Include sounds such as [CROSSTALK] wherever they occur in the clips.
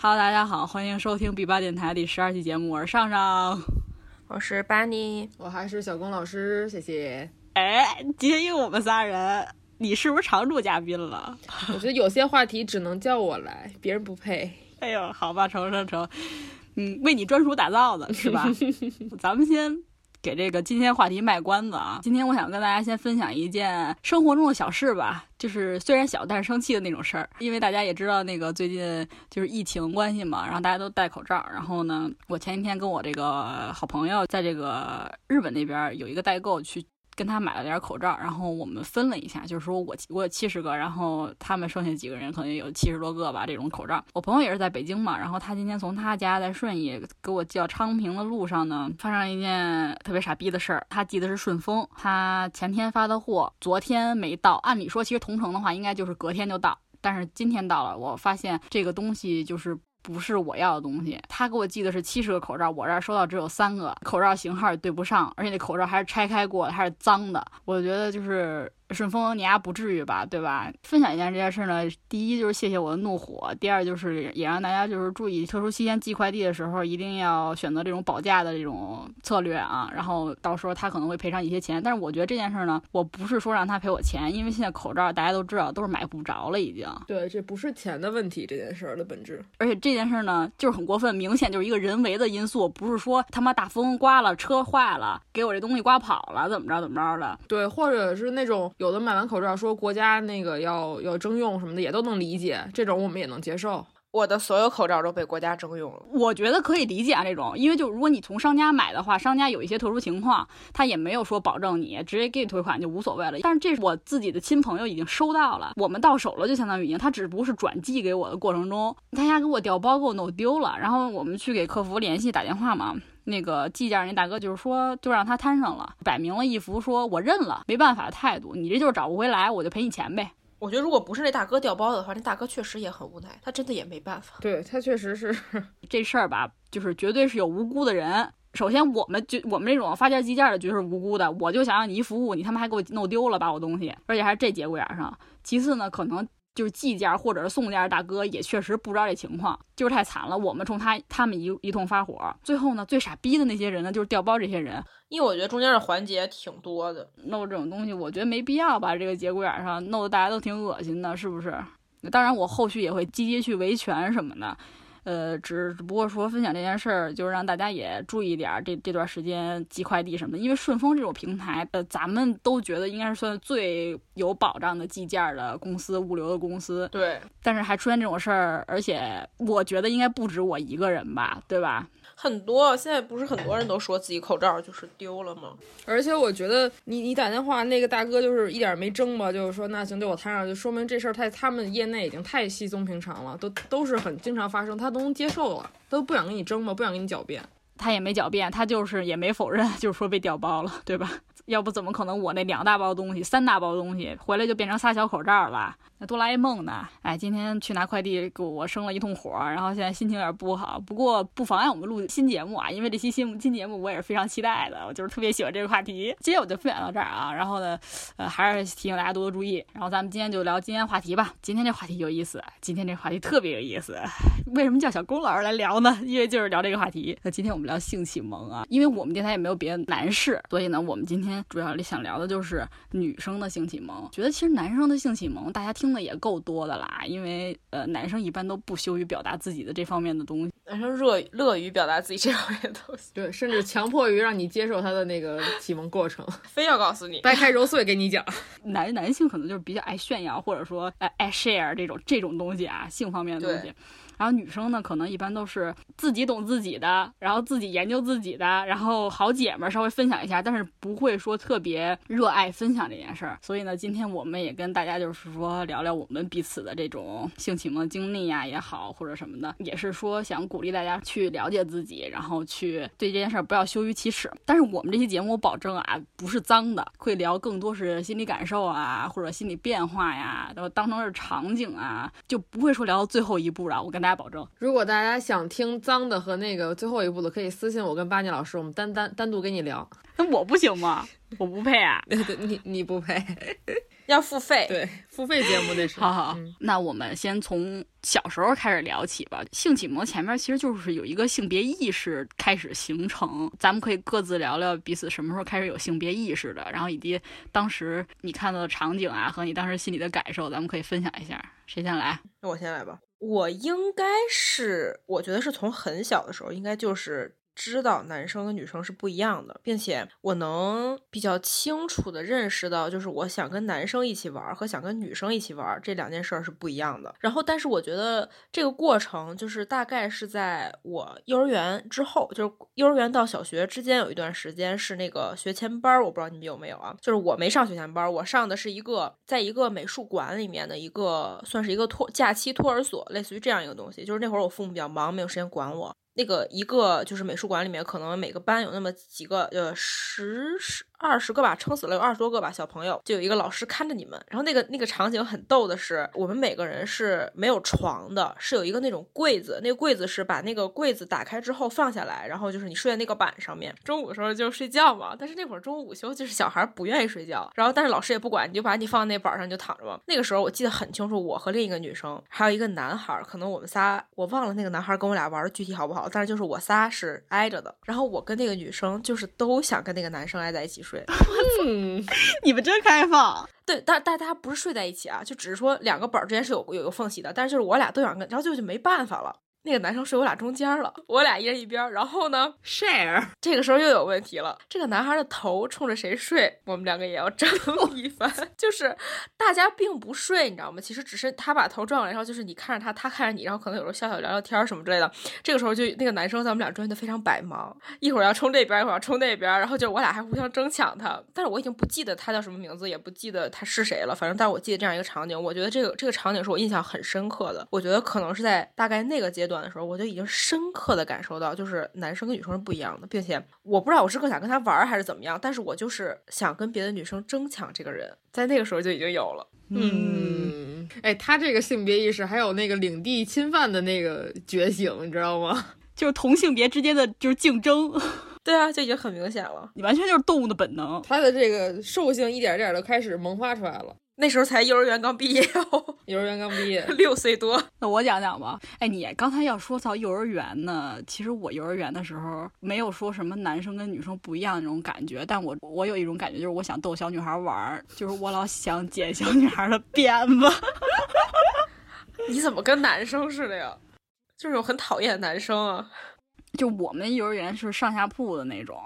Hello，大家好，欢迎收听 B 八电台第十二期节目，我是上上，我是巴尼，我还是小龚老师，谢谢。哎，今天又我们仨人，你是不是常驻嘉宾了？我觉得有些话题只能叫我来，别人不配。哎呦，好吧，成成成，嗯，为你专属打造的是吧？[LAUGHS] 咱们先。给这个今天话题卖关子啊！今天我想跟大家先分享一件生活中的小事吧，就是虽然小，但是生气的那种事儿。因为大家也知道，那个最近就是疫情关系嘛，然后大家都戴口罩。然后呢，我前几天跟我这个好朋友在这个日本那边有一个代购去。跟他买了点口罩，然后我们分了一下，就是说我我有七十个，然后他们剩下几个人可能有七十多个吧。这种口罩，我朋友也是在北京嘛，然后他今天从他家在顺义给我叫昌平的路上呢，发生了一件特别傻逼的事儿。他寄的是顺丰，他前天发的货，昨天没到。按理说，其实同城的话应该就是隔天就到，但是今天到了，我发现这个东西就是。不是我要的东西，他给我寄的是七十个口罩，我这儿收到只有三个，口罩型号也对不上，而且那口罩还是拆开过的，还是脏的，我觉得就是。顺丰，你丫不至于吧，对吧？分享一下这件事呢，第一就是谢谢我的怒火，第二就是也让大家就是注意，特殊期间寄快递的时候一定要选择这种保价的这种策略啊。然后到时候他可能会赔偿一些钱，但是我觉得这件事呢，我不是说让他赔我钱，因为现在口罩大家都知道都是买不着了，已经。对，这不是钱的问题，这件事儿的本质。而且这件事呢，就是很过分，明显就是一个人为的因素，不是说他妈大风刮了，车坏了，给我这东西刮跑了，怎么着怎么着的。对，或者是那种有的买完口罩。说国家那个要要征用什么的也都能理解，这种我们也能接受。我的所有口罩都被国家征用了，我觉得可以理解啊。这种，因为就如果你从商家买的话，商家有一些特殊情况，他也没有说保证你直接给你退款就无所谓了。但是这是我自己的亲朋友已经收到了，我们到手了就相当于已经，他只不过是转寄给我的过程中，他家给我调包给我弄丢了，然后我们去给客服联系打电话嘛，那个计件那大哥就是说就让他摊上了，摆明了一副说我认了没办法的态度，你这就是找不回来，我就赔你钱呗。我觉得如果不是那大哥调包的话，那大哥确实也很无奈，他真的也没办法。对他确实是 [LAUGHS] 这事儿吧，就是绝对是有无辜的人。首先，我们就我们这种发件计件的绝对是无辜的，我就想让你一服务，你他妈还给我弄丢了，把我东西，而且还是这节骨眼上。其次呢，可能。就是寄件或者是送件大哥也确实不知道这情况，就是太惨了。我们冲他他们一一通发火，最后呢，最傻逼的那些人呢，就是调包这些人。因为我觉得中间的环节挺多的，弄这种东西，我觉得没必要把这个节骨眼上弄得大家都挺恶心的，是不是？当然，我后续也会积极去维权什么的。呃，只只不过说分享这件事儿，就是让大家也注意点儿，这这段时间寄快递什么的，因为顺丰这种平台，呃，咱们都觉得应该是算最有保障的寄件的公司，物流的公司。对。但是还出现这种事儿，而且我觉得应该不止我一个人吧，对吧？很多现在不是很多人都说自己口罩就是丢了吗？而且我觉得你你打电话那个大哥就是一点没争吧，就是说那行对我摊上，就说明这事儿太他们业内已经太稀松平常了，都都是很经常发生，他都能接受了，都不想跟你争吧，不想跟你狡辩。他也没狡辩，他就是也没否认，就是说被调包了，对吧？要不怎么可能我那两大包东西、三大包东西回来就变成仨小口罩了？那哆啦 A 梦呢？哎，今天去拿快递，给我生了一通火，然后现在心情有点不好。不过不妨碍我们录新节目啊，因为这期新新节目我也是非常期待的，我就是特别喜欢这个话题。今天我就分享到这儿啊，然后呢，呃，还是提醒大家多多注意。然后咱们今天就聊今天话题吧。今天这话题有意思，今天这话题特别有意思。[LAUGHS] 为什么叫小龚老师来聊呢？因为就是聊这个话题。那今天我们聊性启蒙啊，因为我们电台也没有别的男士，所以呢，我们今天主要想聊的就是女生的性启蒙。觉得其实男生的性启蒙，大家听的也够多。的啦，因为呃，男生一般都不羞于表达自己的这方面的东西，男生热乐于表达自己这方面的东西，对，甚至强迫于让你接受他的那个启蒙过程，[LAUGHS] 非要告诉你，掰开揉碎给你讲。[LAUGHS] 男男性可能就是比较爱炫耀，或者说爱爱 share 这种这种东西啊，性方面的东西。然后女生呢，可能一般都是自己懂自己的，然后自己研究自己的，然后好姐们稍微分享一下，但是不会说特别热爱分享这件事儿。所以呢，今天我们也跟大家就是说聊聊我们彼此的这种性启蒙经历呀也好，或者什么的，也是说想鼓励大家去了解自己，然后去对这件事儿不要羞于启齿。但是我们这期节目我保证啊，不是脏的，会聊更多是心理感受啊，或者心理变化呀，然后当成是场景啊，就不会说聊到最后一步了。我跟大。大家保证，如果大家想听脏的和那个最后一步的，可以私信我跟巴尼老师，我们单单单独跟你聊。[LAUGHS] 那我不行吗？我不配啊！[LAUGHS] 你你不配。[LAUGHS] 要付费。对，付费节目那是。好好，嗯那我们先从小时候开始聊起吧。性启蒙前面其实就是有一个性别意识开始形成，咱们可以各自聊聊彼此什么时候开始有性别意识的，然后以及当时你看到的场景啊和你当时心里的感受，咱们可以分享一下。谁先来？那我先来吧。我应该是，我觉得是从很小的时候，应该就是知道男生跟女生是不一样的，并且我能比较清楚的认识到，就是我想跟男生一起玩和想跟女生一起玩这两件事儿是不一样的。然后，但是我觉得这个过程就是大概是在我幼儿园之后，就是幼儿园到小学之间有一段时间是那个学前班儿，我不知道你们有没有啊？就是我没上学前班，我上的是一个在一个美术馆里面的一个算是一个托假期托儿所，类似于这样一个东西。就是那会儿我父母比较忙，没有时间管我。那个一个就是美术馆里面，可能每个班有那么几个，呃，十十二十个吧，撑死了有二十多个吧，小朋友就有一个老师看着你们。然后那个那个场景很逗的是，我们每个人是没有床的，是有一个那种柜子，那个柜子是把那个柜子打开之后放下来，然后就是你睡在那个板上面。中午的时候就睡觉嘛，但是那会儿中午午休就是小孩不愿意睡觉，然后但是老师也不管，你就把你放在那板上你就躺着嘛。那个时候我记得很清楚，我和另一个女生还有一个男孩，可能我们仨我忘了那个男孩跟我俩玩的具体好不好，但是就是我仨是挨着的，然后我跟那个女生就是都想跟那个男生挨在一起睡。[LAUGHS] 嗯，[LAUGHS] 你们真开放。对，但但大家不是睡在一起啊，就只是说两个本儿之间是有有有缝隙的，但是就是我俩都想跟，然后就就没办法了。那个男生睡我俩中间了，我俩一人一边儿。然后呢，share [LAUGHS] 这个时候又有问题了，这个男孩的头冲着谁睡，我们两个也要争 [LAUGHS] 一番。就是大家并不睡，你知道吗？其实只是他把头转过来，然后就是你看着他，他看着你，然后可能有时候笑笑聊聊天儿什么之类的。这个时候就那个男生在我们俩中间就非常百忙，一会儿要冲这边，一会儿要冲那边，然后就我俩还互相争抢他。但是我已经不记得他叫什么名字，也不记得他是谁了。反正，但我记得这样一个场景，我觉得这个这个场景是我印象很深刻的。我觉得可能是在大概那个阶段的时候，我就已经深刻的感受到，就是男生跟女生是不一样的，并且我不知道我是更想跟他玩儿还是怎么样，但是我就是想跟别的女生争抢这个人，在那个时候就已经有了。嗯，嗯，哎，他这个性别意识还有那个领地侵犯的那个觉醒，你知道吗？[LAUGHS] 就是同性别之间的就是竞争，[LAUGHS] 对啊，就已经很明显了。你完全就是动物的本能。他的这个兽性一点点的开始萌发出来了。那时候才幼儿园刚毕业哦，[LAUGHS] 幼儿园刚毕业，[LAUGHS] 六岁多。那我讲讲吧。哎，你刚才要说到幼儿园呢，其实我幼儿园的时候没有说什么男生跟女生不一样的那种感觉，但我我有一种感觉，就是我想逗小女孩玩儿，就是我老想剪小女孩的辫子。[LAUGHS] 你怎么跟男生似的呀？就是我很讨厌的男生啊。就我们幼儿园是上下铺的那种，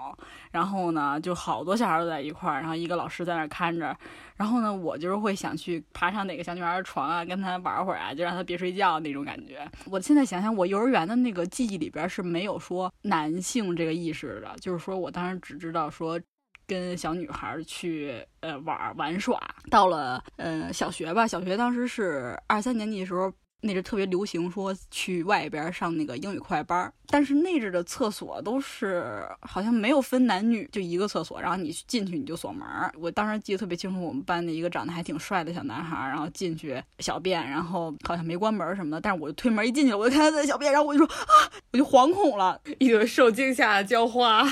然后呢，就好多小孩都在一块儿，然后一个老师在那儿看着，然后呢，我就是会想去爬上哪个小女孩的床啊，跟她玩会儿啊，就让她别睡觉那种感觉。我现在想想，我幼儿园的那个记忆里边是没有说男性这个意识的，就是说我当时只知道说。跟小女孩去呃玩玩耍，到了呃小学吧，小学当时是二三年级的时候，那阵特别流行说去外边上那个英语快班儿，但是那阵的厕所都是好像没有分男女，就一个厕所，然后你进去你就锁门儿。我当时记得特别清楚，我们班的一个长得还挺帅的小男孩，然后进去小便，然后好像没关门什么的，但是我就推门一进去，我就看他在小便，然后我就说啊，我就惶恐了，一朵受惊吓的娇花。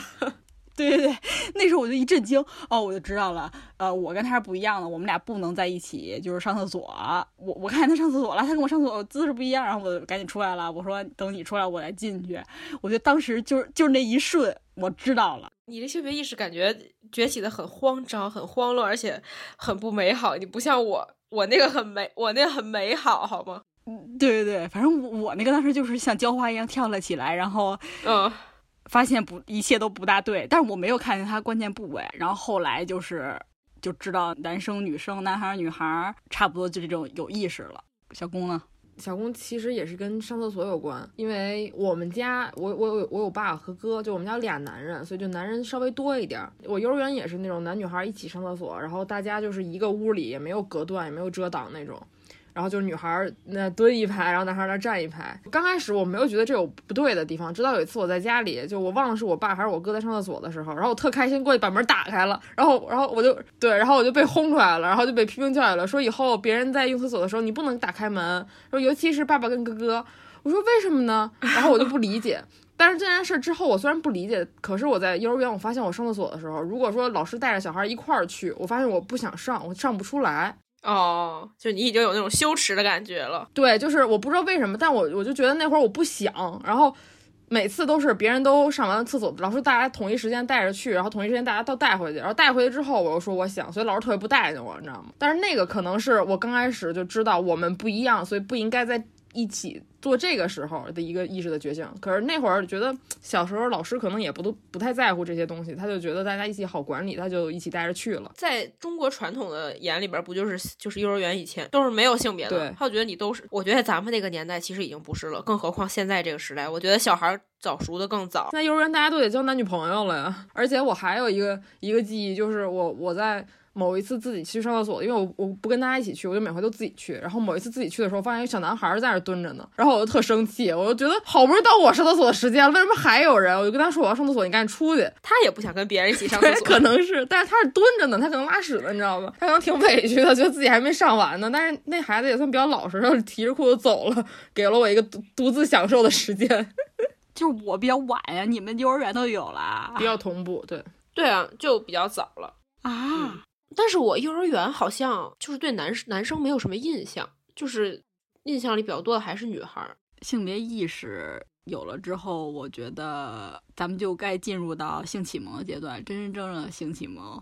对对对，那时候我就一震惊，哦，我就知道了，呃，我跟他是不一样的，我们俩不能在一起，就是上厕所。我我看见他上厕所了，他跟我上厕所姿势不一样，然后我就赶紧出来了。我说等你出来，我再进去。我觉得当时就是就是那一瞬，我知道了。你的性别意识感觉崛起的很慌张、很慌乱，而且很不美好。你不像我，我那个很美，我那个很美好，好吗？对对对，反正我我那个当时就是像浇花一样跳了起来，然后嗯。发现不一切都不大对，但是我没有看见他关键部位。然后后来就是就知道男生女生、男孩女孩差不多就这种有意识了。小公呢？小公其实也是跟上厕所有关，因为我们家我我有我有爸和哥，就我们家俩男人，所以就男人稍微多一点。我幼儿园也是那种男女孩一起上厕所，然后大家就是一个屋里，也没有隔断，也没有遮挡那种。然后就是女孩那蹲一排，然后男孩那站一排。刚开始我没有觉得这有不对的地方，直到有一次我在家里，就我忘了是我爸还是我哥在上厕所的时候，然后我特开心过去把门打开了，然后然后我就对，然后我就被轰出来了，然后就被批评教育了，说以后别人在用厕所的时候你不能打开门，说尤其是爸爸跟哥哥。我说为什么呢？然后我就不理解。[LAUGHS] 但是这件事之后，我虽然不理解，可是我在幼儿园，我发现我上厕所的时候，如果说老师带着小孩一块儿去，我发现我不想上，我上不出来。哦，就你已经有那种羞耻的感觉了。对，就是我不知道为什么，但我我就觉得那会儿我不想，然后每次都是别人都上完厕所，老师大家统一时间带着去，然后统一时间大家都带回去，然后带回去之后，我又说我想，所以老师特别不待见我，你知道吗？但是那个可能是我刚开始就知道我们不一样，所以不应该在一起。做这个时候的一个意识的觉醒，可是那会儿觉得小时候老师可能也不都不太在乎这些东西，他就觉得大家一起好管理，他就一起带着去了。在中国传统的眼里边，不就是就是幼儿园以前都是没有性别的，他就觉得你都是。我觉得咱们那个年代其实已经不是了，更何况现在这个时代，我觉得小孩早熟的更早。现在幼儿园大家都得交男女朋友了呀，而且我还有一个一个记忆，就是我我在。某一次自己去上厕所，因为我我不跟大家一起去，我就每回都自己去。然后某一次自己去的时候，发现一个小男孩在那蹲着呢，然后我就特生气，我就觉得好不容易到我上厕所的时间了，为什么还有人？我就跟他说我要上厕所，你赶紧出去。他也不想跟别人一起上厕所，[LAUGHS] 可能是，但是他是蹲着呢，他可能拉屎了，你知道吗？他可能挺委屈的，觉得自己还没上完呢。但是那孩子也算比较老实，然后提着裤子走了，给了我一个独 [LAUGHS] 独自享受的时间。[LAUGHS] 就是我比较晚呀，你们幼儿园都有了，比较同步，对对啊，就比较早了啊。但是我幼儿园好像就是对男男生没有什么印象，就是印象里比较多的还是女孩。性别意识有了之后，我觉得咱们就该进入到性启蒙的阶段，真真正正的性启蒙。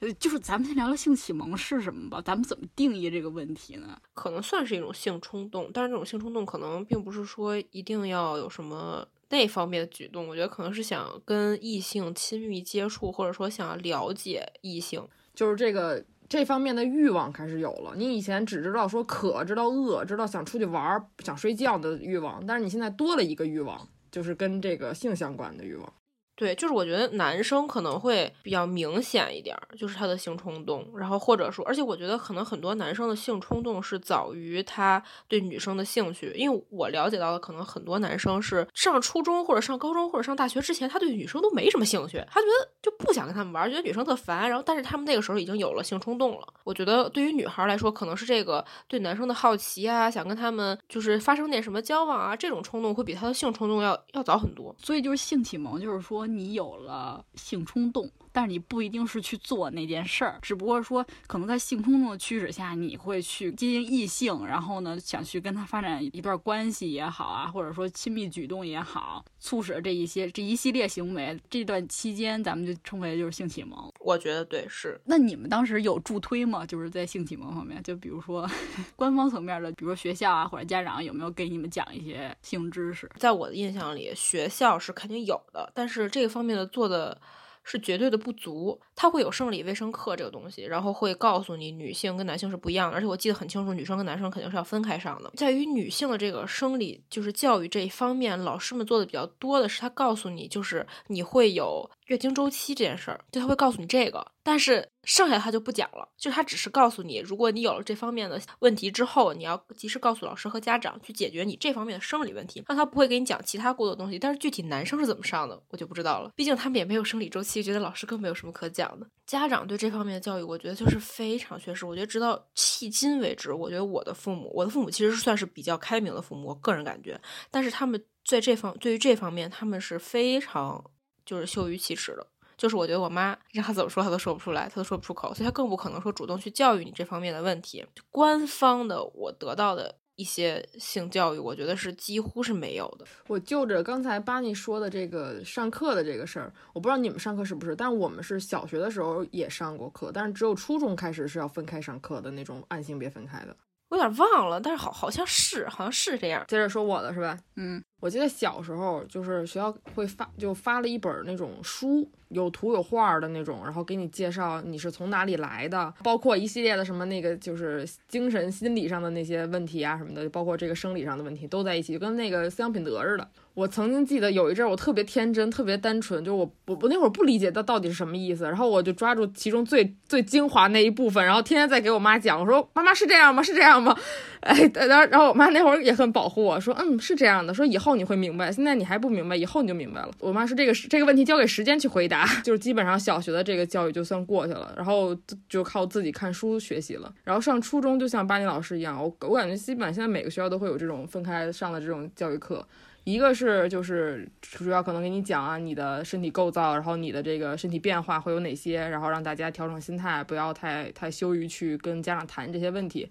呃，就是咱们先聊聊性启蒙是什么吧，咱们怎么定义这个问题呢？可能算是一种性冲动，但是这种性冲动可能并不是说一定要有什么那方面的举动，我觉得可能是想跟异性亲密接触，或者说想了解异性。就是这个这方面的欲望开始有了。你以前只知道说渴，知道饿，知道想出去玩、想睡觉的欲望，但是你现在多了一个欲望，就是跟这个性相关的欲望。对，就是我觉得男生可能会比较明显一点，就是他的性冲动，然后或者说，而且我觉得可能很多男生的性冲动是早于他对女生的兴趣，因为我了解到的可能很多男生是上初中或者上高中或者上大学之前，他对女生都没什么兴趣，他觉得就不想跟他们玩，觉得女生特烦，然后但是他们那个时候已经有了性冲动了。我觉得对于女孩来说，可能是这个对男生的好奇啊，想跟他们就是发生点什么交往啊，这种冲动会比他的性冲动要要早很多。所以就是性启蒙，就是说。你有了性冲动。但是你不一定是去做那件事儿，只不过说可能在性冲动的驱使下，你会去接近异性，然后呢想去跟他发展一段关系也好啊，或者说亲密举动也好，促使这一些这一系列行为，这段期间咱们就称为就是性启蒙。我觉得对是。那你们当时有助推吗？就是在性启蒙方面，就比如说 [LAUGHS] 官方层面的，比如说学校啊或者家长有没有给你们讲一些性知识？在我的印象里，学校是肯定有的，但是这个方面的做的。是绝对的不足，它会有生理卫生课这个东西，然后会告诉你女性跟男性是不一样的，而且我记得很清楚，女生跟男生肯定是要分开上的。在于女性的这个生理就是教育这一方面，老师们做的比较多的是，他告诉你就是你会有。月经周期这件事儿，就他会告诉你这个，但是剩下他就不讲了，就他只是告诉你，如果你有了这方面的问题之后，你要及时告诉老师和家长去解决你这方面的生理问题。那他不会给你讲其他过多东西，但是具体男生是怎么上的，我就不知道了。毕竟他们也没有生理周期，觉得老师更没有什么可讲的。家长对这方面的教育，我觉得就是非常缺失。我觉得直到迄今为止，我觉得我的父母，我的父母其实算是比较开明的父母，我个人感觉，但是他们在这方对于这方面，他们是非常。就是羞于启齿的，就是我觉得我妈让她怎么说，她都说不出来，她都说不出口，所以她更不可能说主动去教育你这方面的问题。官方的我得到的一些性教育，我觉得是几乎是没有的。我就着刚才巴尼说的这个上课的这个事儿，我不知道你们上课是不是，但我们是小学的时候也上过课，但是只有初中开始是要分开上课的那种，按性别分开的。我有点忘了，但是好好像是好像是这样。接着说我的是吧？嗯。我记得小时候就是学校会发，就发了一本那种书，有图有画的那种，然后给你介绍你是从哪里来的，包括一系列的什么那个就是精神心理上的那些问题啊什么的，包括这个生理上的问题都在一起，就跟那个思想品德似的。我曾经记得有一阵我特别天真，特别单纯，就我我我那会儿不理解它到底是什么意思，然后我就抓住其中最最精华那一部分，然后天天在给我妈讲，我说妈妈是这样吗？是这样吗？哎，然后然后我妈那会儿也很保护我，说嗯是这样的，说以后你会明白，现在你还不明白，以后你就明白了。我妈说这个这个问题交给时间去回答，[LAUGHS] 就是基本上小学的这个教育就算过去了，然后就靠自己看书学习了。然后上初中就像巴尼老师一样，我我感觉基本现在每个学校都会有这种分开上的这种教育课。一个是就是主要可能给你讲啊你的身体构造，然后你的这个身体变化会有哪些，然后让大家调整心态，不要太太羞于去跟家长谈这些问题。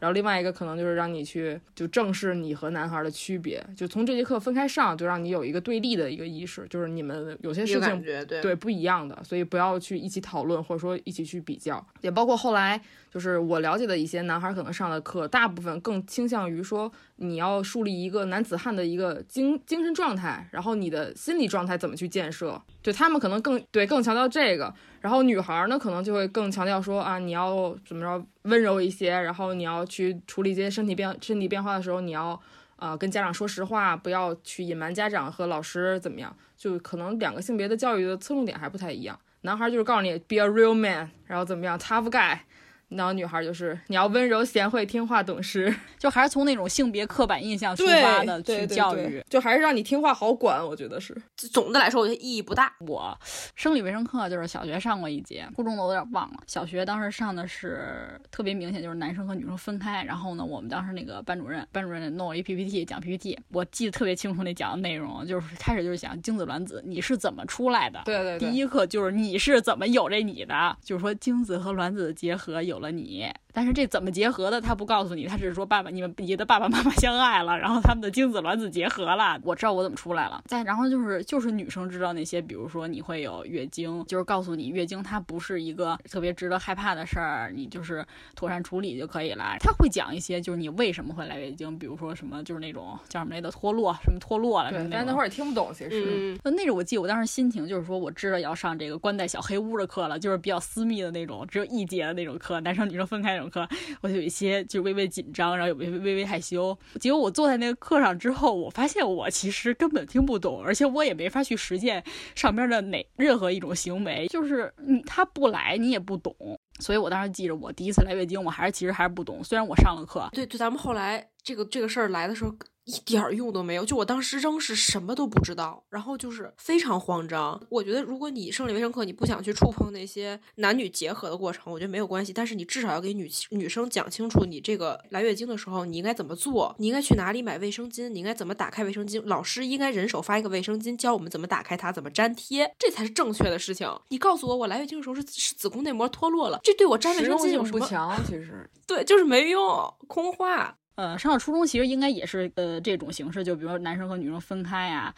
然后另外一个可能就是让你去就正视你和男孩的区别，就从这节课分开上，就让你有一个对立的一个意识，就是你们有些事情对对不一样的，所以不要去一起讨论或者说一起去比较。也包括后来就是我了解的一些男孩可能上的课，大部分更倾向于说你要树立一个男子汉的一个精精神状态，然后你的心理状态怎么去建设，对他们可能更对更强调这个。然后女孩呢，可能就会更强调说啊，你要怎么着温柔一些，然后你要去处理这些身体变身体变化的时候，你要啊跟家长说实话，不要去隐瞒家长和老师怎么样。就可能两个性别的教育的侧重点还不太一样。男孩就是告诉你 be a real man，然后怎么样 tough guy。然后女孩就是你要温柔贤惠听话懂事，[LAUGHS] 就还是从那种性别刻板印象出发的去教育，就还是让你听话好管。我觉得是总的来说，我觉得意义不大。我生理卫生课就是小学上过一节，初中的我有点忘了。小学当时上的是特别明显，就是男生和女生分开。然后呢，我们当时那个班主任，班主任弄了一 PPT 讲 PPT，我记得特别清楚那讲的内容，就是开始就是讲精子卵子你是怎么出来的。对对对，第一课就是你是怎么有这你的，就是说精子和卵子的结合有了你。但是这怎么结合的？他不告诉你，他只是说爸爸，你们你的爸爸妈妈相爱了，然后他们的精子卵子结合了。我知道我怎么出来了。再然后就是就是女生知道那些，比如说你会有月经，就是告诉你月经它不是一个特别值得害怕的事儿，你就是妥善处理就可以了。他会讲一些就是你为什么会来月经，比如说什么就是那种叫什么来的脱落，什么脱落了。对，但是那会儿也听不懂，其实。那那种我记得我当时心情就是说，我知道要上这个关在小黑屋的课了，就是比较私密的那种，只有一节的那种课，男生女生分开那种课，我就。有一些就微微紧张，然后有微微微微害羞。结果我坐在那个课上之后，我发现我其实根本听不懂，而且我也没法去实践上边的哪任何一种行为。就是你他不来，你也不懂。所以我当时记着，我第一次来月经，我还是其实还是不懂。虽然我上了课，对，就咱们后来这个这个事儿来的时候。一点儿用都没有，就我当时扔是什么都不知道，然后就是非常慌张。我觉得如果你生理卫生课你不想去触碰那些男女结合的过程，我觉得没有关系。但是你至少要给女女生讲清楚，你这个来月经的时候你应该怎么做，你应该去哪里买卫生巾，你应该怎么打开卫生巾，老师应该人手发一个卫生巾，教我们怎么打开它，怎么粘贴，这才是正确的事情。你告诉我我来月经的时候是是子宫内膜脱落了，这对我粘卫生巾有什么？其实 [LAUGHS] 对，就是没用，空话。呃，上了初中其实应该也是呃这种形式，就比如说男生和女生分开呀，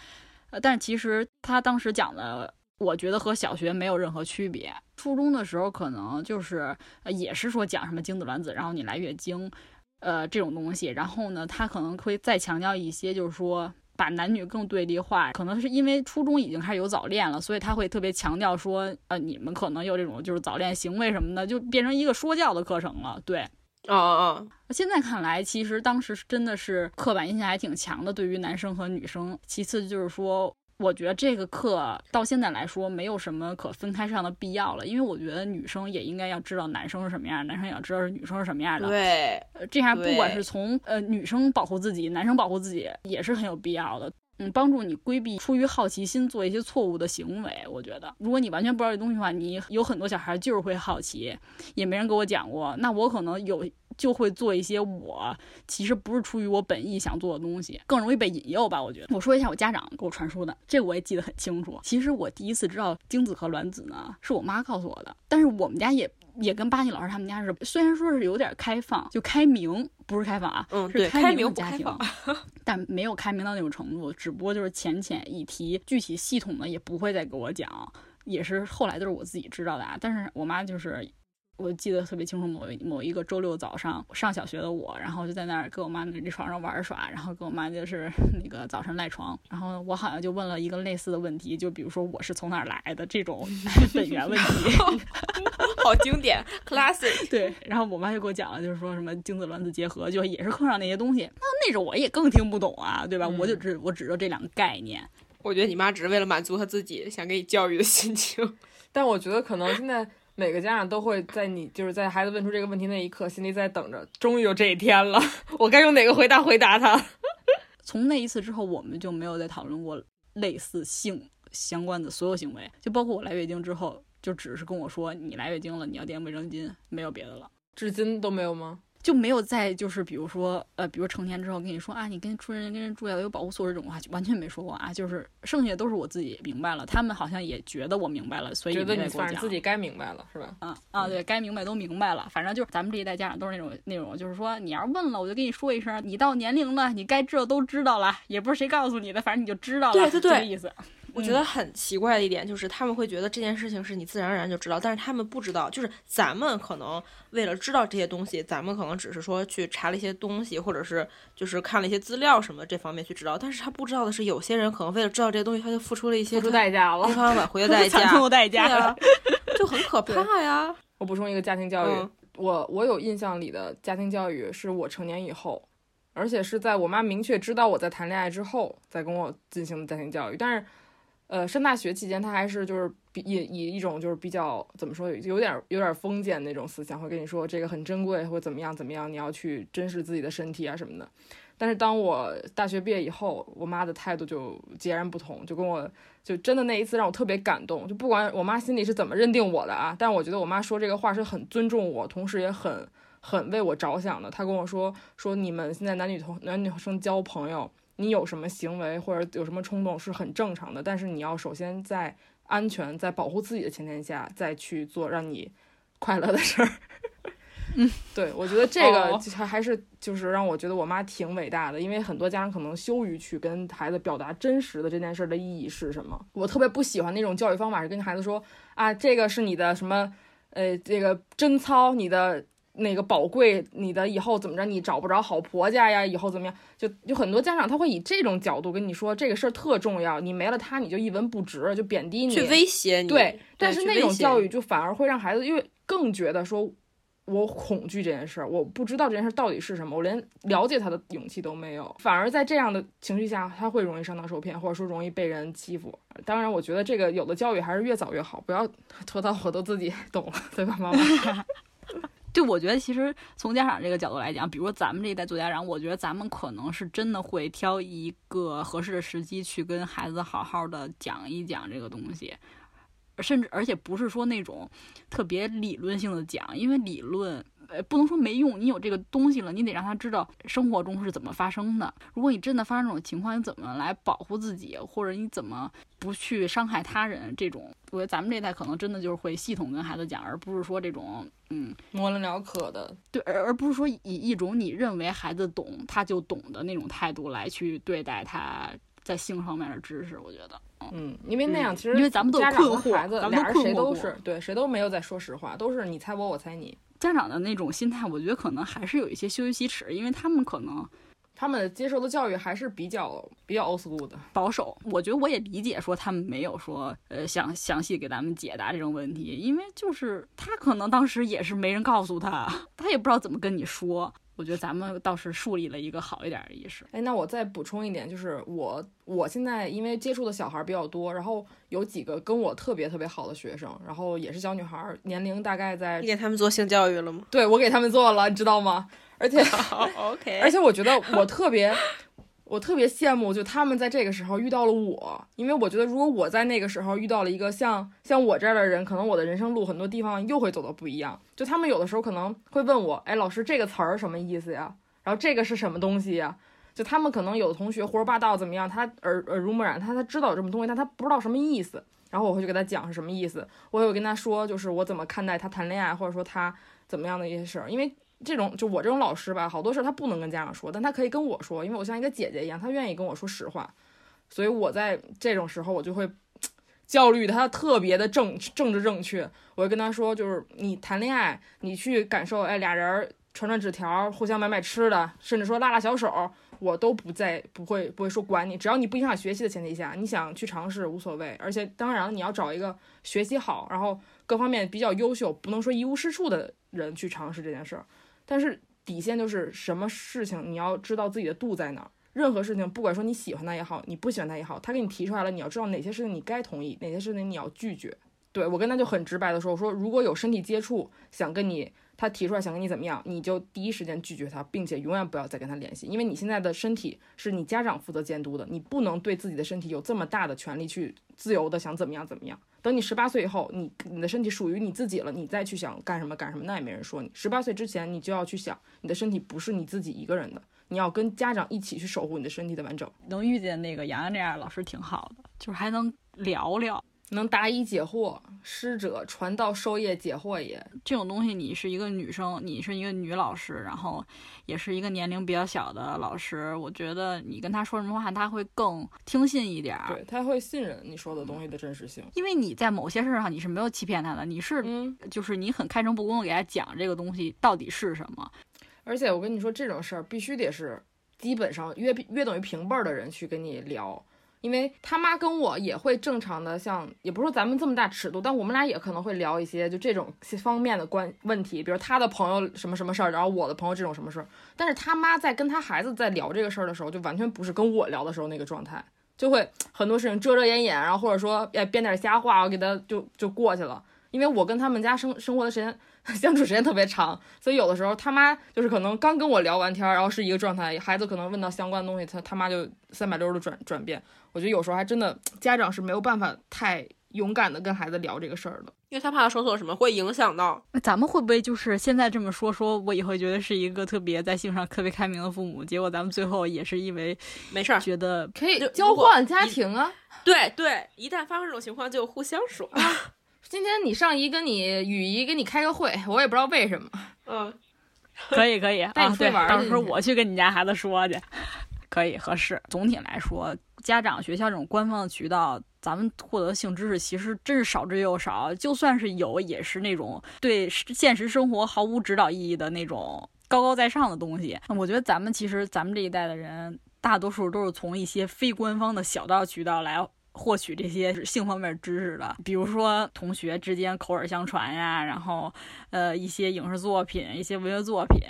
呃，但其实他当时讲的，我觉得和小学没有任何区别。初中的时候可能就是也是说讲什么精子卵子，然后你来月经，呃这种东西，然后呢，他可能会再强调一些，就是说把男女更对立化。可能是因为初中已经开始有早恋了，所以他会特别强调说，呃，你们可能有这种就是早恋行为什么的，就变成一个说教的课程了，对。哦哦，现在看来，其实当时真的是刻板印象还挺强的，对于男生和女生。其次就是说，我觉得这个课到现在来说没有什么可分开上的必要了，因为我觉得女生也应该要知道男生是什么样，男生也要知道是女生是什么样的。对，这样不管是从呃女生保护自己，男生保护自己，也是很有必要的。嗯，帮助你规避出于好奇心做一些错误的行为。我觉得，如果你完全不知道这东西的话，你有很多小孩就是会好奇，也没人给我讲过，那我可能有就会做一些我其实不是出于我本意想做的东西，更容易被引诱吧。我觉得，我说一下我家长给我传输的，这个我也记得很清楚。其实我第一次知道精子和卵子呢，是我妈告诉我的，但是我们家也。[LAUGHS] 也跟巴尼老师他们家是，虽然说是有点开放，就开明，不是开放啊，嗯，是开明家庭，[LAUGHS] 但没有开明到那种程度，只不过就是浅浅一提，具体系统的也不会再给我讲，也是后来都是我自己知道的啊，但是我妈就是。我记得特别清楚，某某一个周六早上，上小学的我，然后就在那儿跟我妈那床上玩耍，然后跟我妈就是 [LAUGHS] 那个早晨赖床，然后我好像就问了一个类似的问题，就比如说我是从哪儿来的这种 [LAUGHS] 本源问题，[LAUGHS] 好经典，classic。对，然后我妈就给我讲了，就是说什么精子卵子结合，就也是课上那些东西，那那种我也更听不懂啊，对吧？我就只我只知道这两个概念。我觉得你妈只是为了满足她自己想给你教育的心情，但我觉得可能现在。每个家长都会在你就是在孩子问出这个问题那一刻，心里在等着，终于有这一天了，我该用哪个回答回答他。[LAUGHS] 从那一次之后，我们就没有再讨论过类似性相关的所有行为，就包括我来月经之后，就只是跟我说你来月经了，你要垫卫生巾，没有别的了。至今都没有吗？就没有再就是比如说呃，比如成年之后跟你说啊，你跟出人跟人住要有保护措施这种话，完全没说过啊。就是剩下都是我自己明白了，他们好像也觉得我明白了，所以觉得你反正自己该明白了是吧？啊啊，对该明白都明白了。反正就是咱们这一代家长都是那种那种，就是说你要是问了，我就跟你说一声，你到年龄了，你该知道都知道了，也不是谁告诉你的，反正你就知道了，对对对这个意思。我觉得很奇怪的一点就是，他们会觉得这件事情是你自然而然就知道，但是他们不知道，就是咱们可能为了知道这些东西，咱们可能只是说去查了一些东西，或者是就是看了一些资料什么这方面去知道，但是他不知道的是，有些人可能为了知道这些东西，他就付出了一些付出代价了无。法挽回的代价，惨痛代价对啊，[LAUGHS] 就很可怕呀。我补充一个家庭教育，嗯我我有印象里的家庭教育是我成年以后，而且是在我妈明确知道我在谈恋爱之后，再跟我进行的家庭教育。但是，呃，上大学期间，她还是就是比以以一种就是比较怎么说，有点有点封建那种思想，会跟你说这个很珍贵，或怎么样怎么样，你要去珍视自己的身体啊什么的。但是当我大学毕业以后，我妈的态度就截然不同，就跟我就真的那一次让我特别感动。就不管我妈心里是怎么认定我的啊，但我觉得我妈说这个话是很尊重我，同时也很很为我着想的。她跟我说说你们现在男女同男女生交朋友，你有什么行为或者有什么冲动是很正常的，但是你要首先在安全、在保护自己的前提下，再去做让你快乐的事儿。[LAUGHS] 嗯，对，我觉得这个还还是就是让我觉得我妈挺伟大的，因为很多家长可能羞于去跟孩子表达真实的这件事儿的意义是什么。我特别不喜欢那种教育方法，是跟孩子说啊，这个是你的什么，呃，这个贞操，你的那个宝贵，你的以后怎么着，你找不着好婆家呀，以后怎么样？就有很多家长他会以这种角度跟你说这个事儿特重要，你没了他你就一文不值，就贬低你，去威胁你，对，但是那种教育就反而会让孩子因为更觉得说，我恐惧这件事儿，我不知道这件事儿到底是什么，我连了解他的勇气都没有。反而在这样的情绪下，他会容易上当受骗，或者说容易被人欺负。当然，我觉得这个有的教育还是越早越好，不要拖到我都自己懂了，对吧，妈妈？[LAUGHS] 就我觉得，其实从家长这个角度来讲，比如说咱们这一代做家长，我觉得咱们可能是真的会挑一个合适的时机去跟孩子好好的讲一讲这个东西，甚至而且不是说那种特别理论性的讲，因为理论。呃，不能说没用，你有这个东西了，你得让他知道生活中是怎么发生的。如果你真的发生这种情况，你怎么来保护自己，或者你怎么不去伤害他人？这种，我觉得咱们这一代可能真的就是会系统跟孩子讲，而不是说这种，嗯，模棱两可的，对，而而不是说以一种你认为孩子懂他就懂的那种态度来去对待他在性方面的知识，我觉得，嗯，因为那样其实因为咱们家长困惑和孩子俩人谁都是对谁都没有在说实话，都是你猜我，我猜你。家长的那种心态，我觉得可能还是有一些羞于启齿，因为他们可能他们接受的教育还是比较比较 old school 的，保守。我觉得我也理解说他们没有说呃详详细给咱们解答这种问题，因为就是他可能当时也是没人告诉他，他也不知道怎么跟你说。我觉得咱们倒是树立了一个好一点的意识。哎，那我再补充一点，就是我我现在因为接触的小孩比较多，然后有几个跟我特别特别好的学生，然后也是小女孩，年龄大概在你给他们做性教育了吗对我给他们做了，你知道吗？而且？[LAUGHS] OK，而且我觉得我特别，我特别羡慕，就他们在这个时候遇到了我，因为我觉得如果我在那个时候遇到了一个像像我这样的人，可能我的人生路很多地方又会走的不一样。就他们有的时候可能会问我，哎，老师这个词儿什么意思呀？然后这个是什么东西呀？就他们可能有的同学胡说八道怎么样，他耳耳濡目染，他他知道有这么东西，但他不知道什么意思。然后我会去给他讲是什么意思，我也会跟他说，就是我怎么看待他谈恋爱，或者说他怎么样的一些事儿，因为这种就我这种老师吧，好多事儿他不能跟家长说，但他可以跟我说，因为我像一个姐姐一样，他愿意跟我说实话，所以我在这种时候我就会 [TSK] 教育他特别的正政治正确，我会跟他说，就是你谈恋爱，你去感受，哎，俩人传传纸条，互相买买吃的，甚至说拉拉小手，我都不在不会不会说管你，只要你不影响学习的前提下，你想去尝试无所谓，而且当然你要找一个学习好，然后各方面比较优秀，不能说一无是处的人去尝试这件事儿。但是底线就是什么事情你要知道自己的度在哪儿。任何事情，不管说你喜欢他也好，你不喜欢他也好，他给你提出来了，你要知道哪些事情你该同意，哪些事情你要拒绝。对我跟他就很直白的说，我说如果有身体接触，想跟你他提出来想跟你怎么样，你就第一时间拒绝他，并且永远不要再跟他联系，因为你现在的身体是你家长负责监督的，你不能对自己的身体有这么大的权利去自由的想怎么样怎么样。等你十八岁以后，你你的身体属于你自己了，你再去想干什么干什么，那也没人说你。十八岁之前，你就要去想，你的身体不是你自己一个人的，你要跟家长一起去守护你的身体的完整。能遇见那个洋洋这样的老师挺好的，就是还能聊聊。能答疑解惑，师者传道授业解惑也。这种东西，你是一个女生，你是一个女老师，然后也是一个年龄比较小的老师，我觉得你跟他说什么话，他会更听信一点儿。对他会信任你说的东西的真实性，因为你在某些事儿上你是没有欺骗他的，你是嗯，就是你很开诚布公的给他讲这个东西到底是什么。而且我跟你说，这种事儿必须得是基本上约约等于平辈儿的人去跟你聊。因为他妈跟我也会正常的，像也不是说咱们这么大尺度，但我们俩也可能会聊一些就这种方面的关问题，比如他的朋友什么什么事儿，然后我的朋友这种什么事儿。但是他妈在跟他孩子在聊这个事儿的时候，就完全不是跟我聊的时候那个状态，就会很多事情遮遮掩掩，然后或者说哎编点瞎话，我给他就就过去了。因为我跟他们家生生活的时间相处时间特别长，所以有的时候他妈就是可能刚跟我聊完天，然后是一个状态，孩子可能问到相关的东西，他他妈就三百六十度转转变。我觉得有时候还真的家长是没有办法太勇敢的跟孩子聊这个事儿的，因为他怕他说错什么会影响到。那咱们会不会就是现在这么说，说我以后觉得是一个特别在性上特别开明的父母，结果咱们最后也是因为没事儿，觉得可以交换家庭啊。对对，一旦发生这种情况就互相说。[LAUGHS] 今天你上姨跟你雨姨跟你开个会，我也不知道为什么。嗯，可以可以带啊，对，你出去玩儿到时候我去跟你家孩子说去，可以合适。总体来说，家长、学校这种官方的渠道，咱们获得性知识其实真是少之又少。就算是有，也是那种对现实生活毫无指导意义的那种高高在上的东西。我觉得咱们其实咱们这一代的人，大多数都是从一些非官方的小道渠道来。获取这些性方面知识的，比如说同学之间口耳相传呀，然后呃一些影视作品、一些文学作品，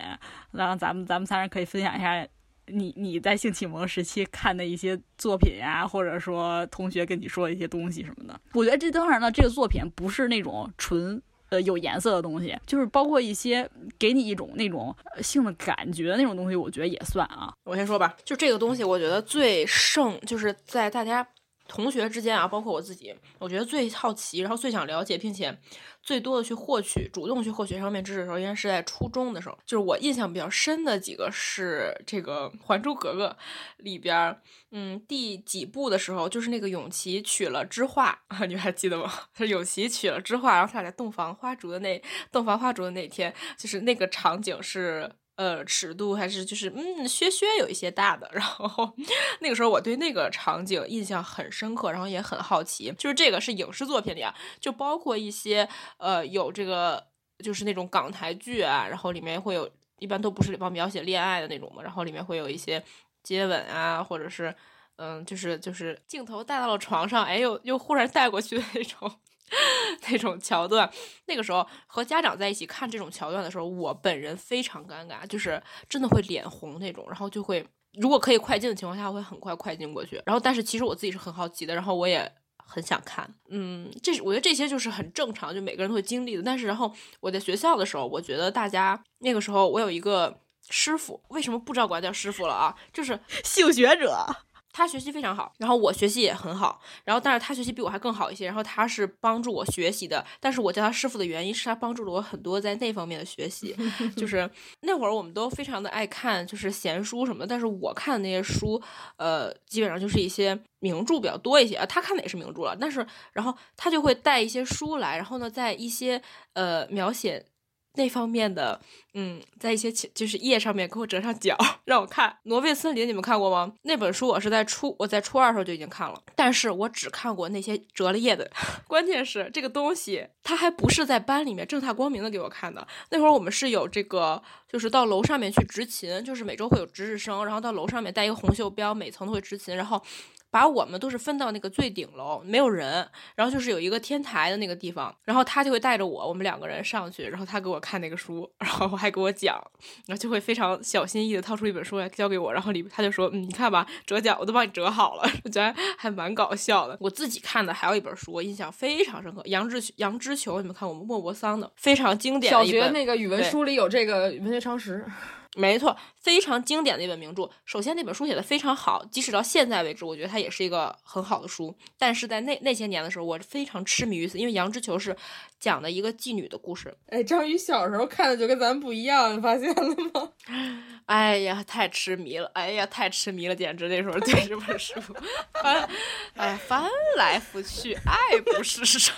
然后咱们咱们仨人可以分享一下你你在性启蒙时期看的一些作品呀，或者说同学跟你说一些东西什么的。我觉得这当然了，这个作品不是那种纯呃有颜色的东西，就是包括一些给你一种那种性的感觉的那种东西，我觉得也算啊。我先说吧，就这个东西，我觉得最盛就是在大家。同学之间啊，包括我自己，我觉得最好奇，然后最想了解，并且最多的去获取、主动去获取上面知识的时候，应该是在初中的时候。就是我印象比较深的几个是这个《还珠格格》里边，嗯，第几部的时候，就是那个永琪娶了知画啊，[LAUGHS] 你还记得吗？[LAUGHS] 是永琪娶了知画，然后他俩在洞房花烛的那洞房花烛的那天，就是那个场景是。呃，尺度还是就是嗯，削削有一些大的。[LAUGHS] 然后那个时候我对那个场景印象很深刻，然后也很好奇。就是这个是影视作品里啊，就包括一些呃有这个就是那种港台剧啊，然后里面会有一般都不是里边描写恋爱的那种嘛，然后里面会有一些接吻啊，或者是嗯，就是就是镜头带到了床上，哎，又又忽然带过去的那种。[LAUGHS] 那种桥段，那个时候和家长在一起看这种桥段的时候，我本人非常尴尬，就是真的会脸红那种，然后就会如果可以快进的情况下，会很快快进过去。然后，但是其实我自己是很好奇的，然后我也很想看。嗯，这我觉得这些就是很正常，就每个人都会经历的。但是，然后我在学校的时候，我觉得大家那个时候，我有一个师傅，为什么不知道管他叫师傅了啊？就是性学者。他学习非常好，然后我学习也很好，然后但是他学习比我还更好一些，然后他是帮助我学习的，但是我叫他师傅的原因是他帮助了我很多在那方面的学习，[LAUGHS] 就是那会儿我们都非常的爱看，就是闲书什么的，但是我看的那些书，呃，基本上就是一些名著比较多一些啊，他看的也是名著了，但是然后他就会带一些书来，然后呢，在一些呃描写。那方面的，嗯，在一些就是页上面给我折上角，让我看《挪威森林》，你们看过吗？那本书我是在初我在初二的时候就已经看了，但是我只看过那些折了页的。[LAUGHS] 关键是这个东西，它还不是在班里面正大光明的给我看的。那会儿我们是有这个，就是到楼上面去执勤，就是每周会有值日生，然后到楼上面带一个红袖标，每层都会执勤，然后。把我们都是分到那个最顶楼，没有人，然后就是有一个天台的那个地方，然后他就会带着我，我们两个人上去，然后他给我看那个书，[LAUGHS] 然后还给我讲，然后就会非常小心翼翼的掏出一本书来交给我，然后里他就说，嗯，你看吧，折角我都帮你折好了，[LAUGHS] 我觉得还蛮搞笑的。我自己看的还有一本书，我印象非常深刻，杨志杨之球，你们看过吗？莫泊桑的，非常经典的一本。小学那个语文书里有这个文学常识。没错，非常经典的一本名著。首先，那本书写的非常好，即使到现在为止，我觉得它也是一个很好的书。但是在那那些年的时候，我非常痴迷于此，因为《杨之球》是讲的一个妓女的故事。哎，张宇小时候看的就跟咱不一样，你发现了吗？[LAUGHS] 哎呀，太痴迷了！哎呀，太痴迷了，简直那时候对这本书，翻，哎，翻来覆去，爱不释手。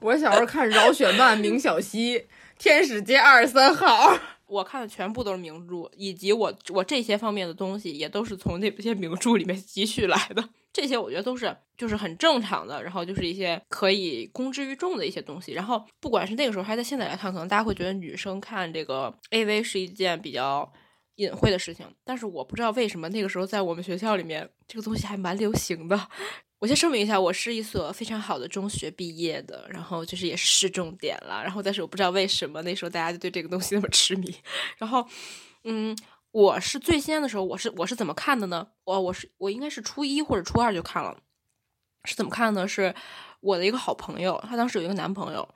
我小时候看饶雪漫、明晓溪、《天使街二十三号》。我看的全部都是名著，以及我我这些方面的东西也都是从那些名著里面汲取来的。这些我觉得都是就是很正常的，然后就是一些可以公之于众的一些东西。然后不管是那个时候还是在现在来看，可能大家会觉得女生看这个 AV 是一件比较隐晦的事情，但是我不知道为什么那个时候在我们学校里面这个东西还蛮流行的。我先声明一下，我是一所非常好的中学毕业的，然后就是也是市重点了，然后但是我不知道为什么那时候大家就对这个东西那么痴迷。然后，嗯，我是最先的时候，我是我是怎么看的呢？我我是我应该是初一或者初二就看了，是怎么看呢？是我的一个好朋友，她当时有一个男朋友，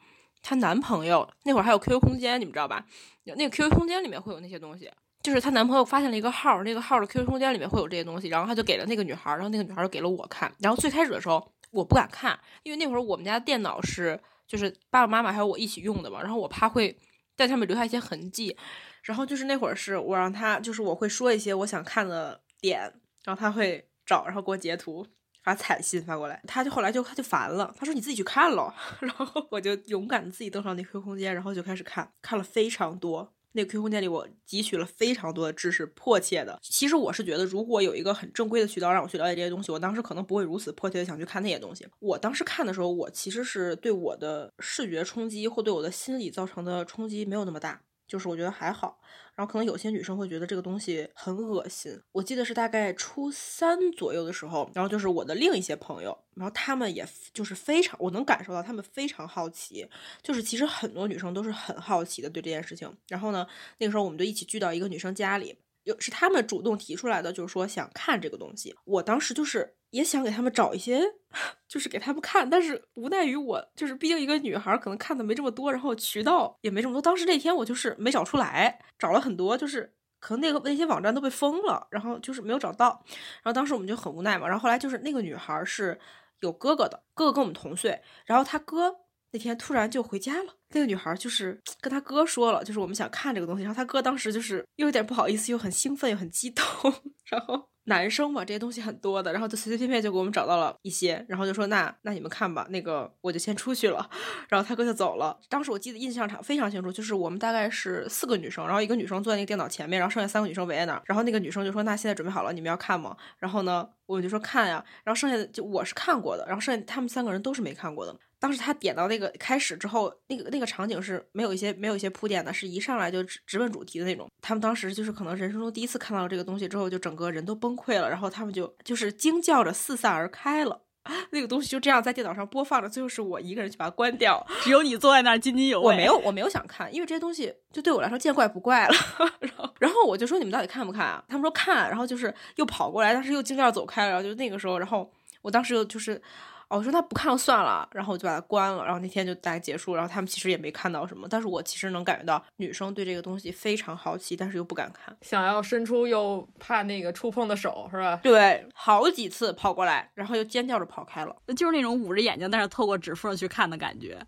她男朋友那会儿还有 QQ 空间，你们知道吧？那个 QQ 空间里面会有那些东西。就是她男朋友发现了一个号，那个号的 QQ 空间里面会有这些东西，然后他就给了那个女孩，然后那个女孩就给了我看。然后最开始的时候我不敢看，因为那会儿我们家电脑是就是爸爸妈妈还有我一起用的嘛，然后我怕会在上面留下一些痕迹。然后就是那会儿是我让他，就是我会说一些我想看的点，然后他会找，然后给我截图发彩信发过来。他就后来就他就烦了，他说你自己去看了。[LAUGHS] 然后我就勇敢自己登上那 QQ 空间，然后就开始看，看了非常多。那 QQ 空间里，我汲取了非常多的知识，迫切的。其实我是觉得，如果有一个很正规的渠道让我去了解这些东西，我当时可能不会如此迫切的想去看那些东西。我当时看的时候，我其实是对我的视觉冲击或对我的心理造成的冲击没有那么大。就是我觉得还好，然后可能有些女生会觉得这个东西很恶心。我记得是大概初三左右的时候，然后就是我的另一些朋友，然后他们也就是非常，我能感受到他们非常好奇。就是其实很多女生都是很好奇的对这件事情。然后呢，那个时候我们就一起聚到一个女生家里。是他们主动提出来的，就是说想看这个东西。我当时就是也想给他们找一些，[LAUGHS] 就是给他们看，但是无奈于我就是毕竟一个女孩，可能看的没这么多，然后渠道也没这么多。当时那天我就是没找出来，找了很多，就是可能那个那些网站都被封了，然后就是没有找到。然后当时我们就很无奈嘛。然后后来就是那个女孩是有哥哥的，哥哥跟我们同岁，然后他哥那天突然就回家了。那个女孩就是 [TSK] 跟他哥说了，就是我们想看这个东西，然后他哥当时就是又有点不好意思，又很兴奋，又很激动，[LAUGHS] 然后男生嘛，这些东西很多的，然后就随随便便就给我们找到了一些，然后就说那那你们看吧，那个我就先出去了，[LAUGHS] 然后他哥就走了。当时我记得印象场非常清楚，就是我们大概是四个女生，然后一个女生坐在那个电脑前面，然后剩下三个女生围在那儿，然后那个女生就说那现在准备好了，你们要看吗？然后呢，我们就说看呀，然后剩下的就我是看过的，然后剩下他们三个人都是没看过的。当时他点到那个开始之后，那个那个场景是没有一些没有一些铺垫的，是一上来就直直奔主题的那种。他们当时就是可能人生中第一次看到这个东西之后，就整个人都崩溃了，然后他们就就是惊叫着四散而开了。[LAUGHS] 那个东西就这样在电脑上播放着，最后是我一个人去把它关掉，只有你坐在那儿津津有味。我没有我没有想看，因为这些东西就对我来说见怪不怪了。[LAUGHS] 然后然后我就说你们到底看不看啊？他们说看，然后就是又跑过来，当时又惊叫走开了。然后就那个时候，然后我当时又就是。哦，我说他不看算了，然后我就把它关了。然后那天就大概结束，然后他们其实也没看到什么，但是我其实能感觉到女生对这个东西非常好奇，但是又不敢看，想要伸出又怕那个触碰的手，是吧？对，好几次跑过来，然后又尖叫着跑开了，就是那种捂着眼睛，但是透过指缝去看的感觉。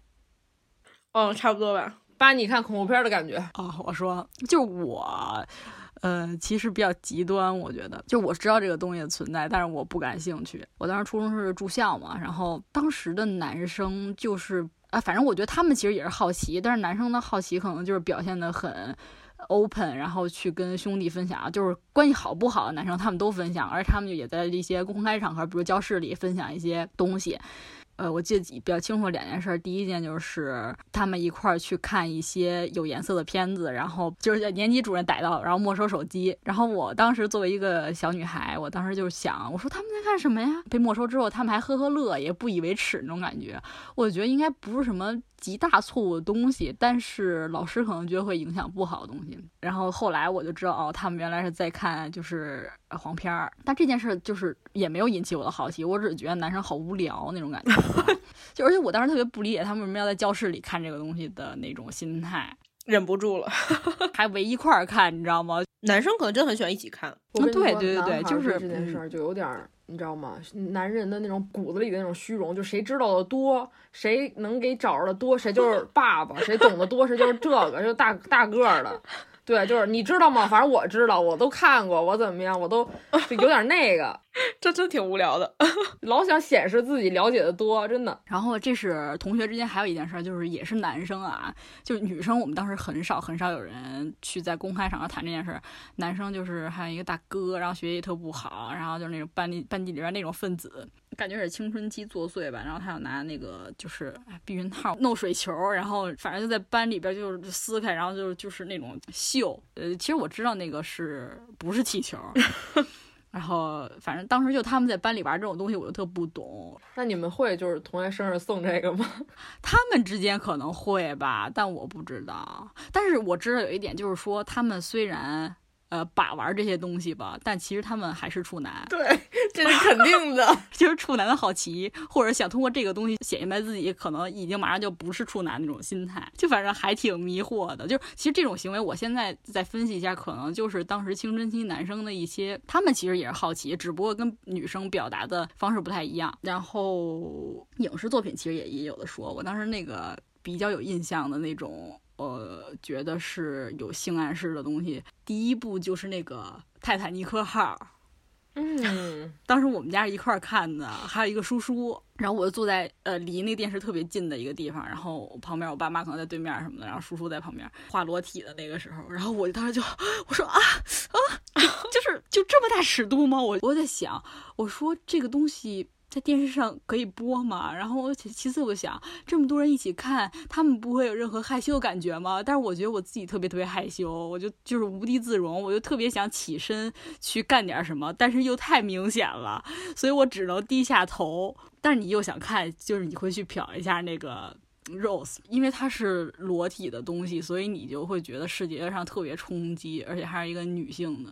嗯，差不多吧，把你看恐怖片的感觉。哦，我说，就我。呃，其实比较极端，我觉得，就我知道这个东西的存在，但是我不感兴趣。我当时初中是住校嘛，然后当时的男生就是啊，反正我觉得他们其实也是好奇，但是男生的好奇可能就是表现的很 open，然后去跟兄弟分享，就是关系好不好的男生他们都分享，而且他们也在一些公开场合，比如教室里分享一些东西。呃，我记得比较清楚两件事。第一件就是他们一块儿去看一些有颜色的片子，然后就是年级主任逮到，然后没收手机。然后我当时作为一个小女孩，我当时就想，我说他们在干什么呀？被没收之后，他们还呵呵乐，也不以为耻那种感觉。我觉得应该不是什么。极大错误的东西，但是老师可能觉得会影响不好的东西。然后后来我就知道，哦，他们原来是在看就是黄片儿。但这件事就是也没有引起我的好奇，我只是觉得男生好无聊那种感觉。[LAUGHS] 就而且我当时特别不理解他们为什么要在教室里看这个东西的那种心态，忍不住了，[LAUGHS] 还围一块儿看，你知道吗？男生可能真的很喜欢一起看。对对对对，就是这件事儿就有点。你知道吗？男人的那种骨子里的那种虚荣，就谁知道的多，谁能给找着的多，谁就是 [LAUGHS] 爸爸；谁懂得多，谁就是这个，就大大个儿的。对，就是你知道吗？反正我知道，我都看过，我怎么样，我都有点那个，[LAUGHS] 这真挺无聊的，[LAUGHS] 老想显示自己了解的多，真的。然后这是同学之间还有一件事，就是也是男生啊，就是女生我们当时很少很少有人去在公开场合谈这件事。男生就是还有一个大哥，然后学习特不好，然后就是那种班里班级里边那种分子。感觉是青春期作祟吧，然后他要拿那个就是避孕套弄水球，然后反正就在班里边就是撕开，然后就就是那种秀。呃，其实我知道那个是不是气球，[LAUGHS] 然后反正当时就他们在班里玩这种东西，我就特不懂。那你们会就是同学生日送这个吗？[LAUGHS] 他们之间可能会吧，但我不知道。但是我知道有一点就是说，他们虽然。呃，把玩这些东西吧，但其实他们还是处男。对，这是肯定的。[LAUGHS] 就是处男的好奇，或者想通过这个东西显明白自己，可能已经马上就不是处男那种心态，就反正还挺迷惑的。就是其实这种行为，我现在再分析一下，可能就是当时青春期男生的一些，他们其实也是好奇，只不过跟女生表达的方式不太一样。然后影视作品其实也也有的说，我当时那个比较有印象的那种。我觉得是有性暗示的东西。第一部就是那个泰坦尼克号，嗯，当时我们家一块儿看的，还有一个叔叔，然后我就坐在呃离那电视特别近的一个地方，然后旁边我爸妈可能在对面什么的，然后叔叔在旁边画裸体的那个时候，然后我就当时就我说啊啊，就是就这么大尺度吗？我我在想，我说这个东西。在电视上可以播吗？然后其其次我想，这么多人一起看，他们不会有任何害羞的感觉吗？但是我觉得我自己特别特别害羞，我就就是无地自容，我就特别想起身去干点什么，但是又太明显了，所以我只能低下头。但是你又想看，就是你会去瞟一下那个 Rose，因为它是裸体的东西，所以你就会觉得视觉上特别冲击，而且还是一个女性的。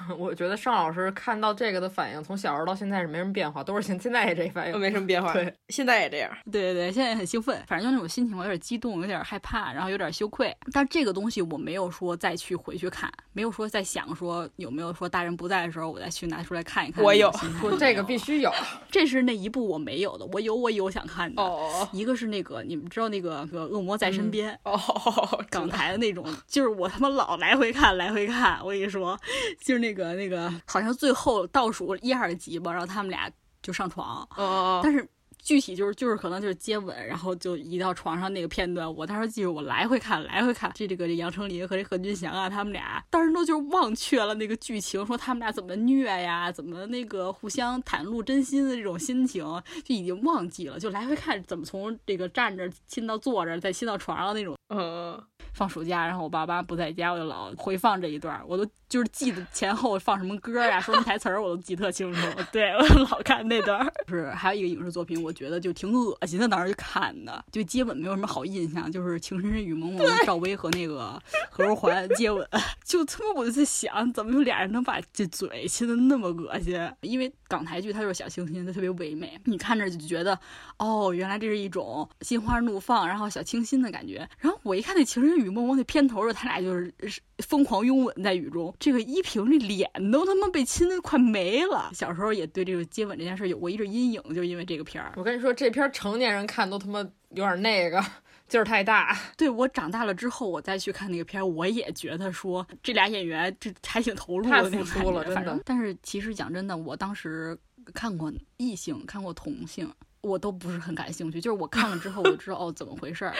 [LAUGHS] 我觉得尚老师看到这个的反应，从小时候到现在是没什么变化，都是现现在也这反应，没什么变化。对，现在也这样。对对对，现在也很兴奋，反正就那种心情，我有点激动，有点害怕，然后有点羞愧。但这个东西我没有说再去回去看，没有说在想说有没有说大人不在的时候我再去拿出来看一看。我有，说这个必须有，[LAUGHS] 这是那一部我没有的，我有我有想看的。哦。一个是那个你们知道那个《恶魔在身边》哦，港台的那种，就是我他妈老来回看来回看，我跟你说，就是那个那个。好像最后倒数一二集吧，然后他们俩就上床。哦但是具体就是就是可能就是接吻，然后就移到床上那个片段，我当时记住，我来回看来回看。这这个杨丞琳和这何军翔啊，他们俩当时都就是忘却了那个剧情，说他们俩怎么虐呀，怎么那个互相袒露真心的这种心情，就已经忘记了，就来回看怎么从这个站着亲到坐着，再亲到床上那种。嗯。放暑假，然后我爸妈不在家，我就老回放这一段，我都就是记得前后放什么歌呀，说什么台词儿，我都记特清楚。对我老看那段。[LAUGHS] 是还有一个影视作品，我觉得就挺恶心的，当时就看的，就接吻没有什么好印象，就是《情深深雨蒙蒙》赵薇和那个何书桓 [LAUGHS] 接吻，就他妈我就在想，怎么有俩人能把这嘴亲的那么恶心？因为港台剧它就是小清新，它特别唯美，你看着就觉得哦，原来这是一种心花怒放，然后小清新的感觉。然后我一看那《情深深雨蒙蒙》那片头的，他俩就是疯狂拥吻在雨中。这个依萍这脸都他妈被亲的快没了。小时候也对这个接吻这件事有过一阵阴影，就因为这个片儿。我跟你说，这片成年人看都他妈有点那个劲儿太大。对我长大了之后，我再去看那个片儿，我也觉得说这俩演员这还挺投入的，太付出了，真的。但是其实讲真的，我当时看过异性，看过同性，我都不是很感兴趣。就是我看了之后，我知道哦怎么回事儿。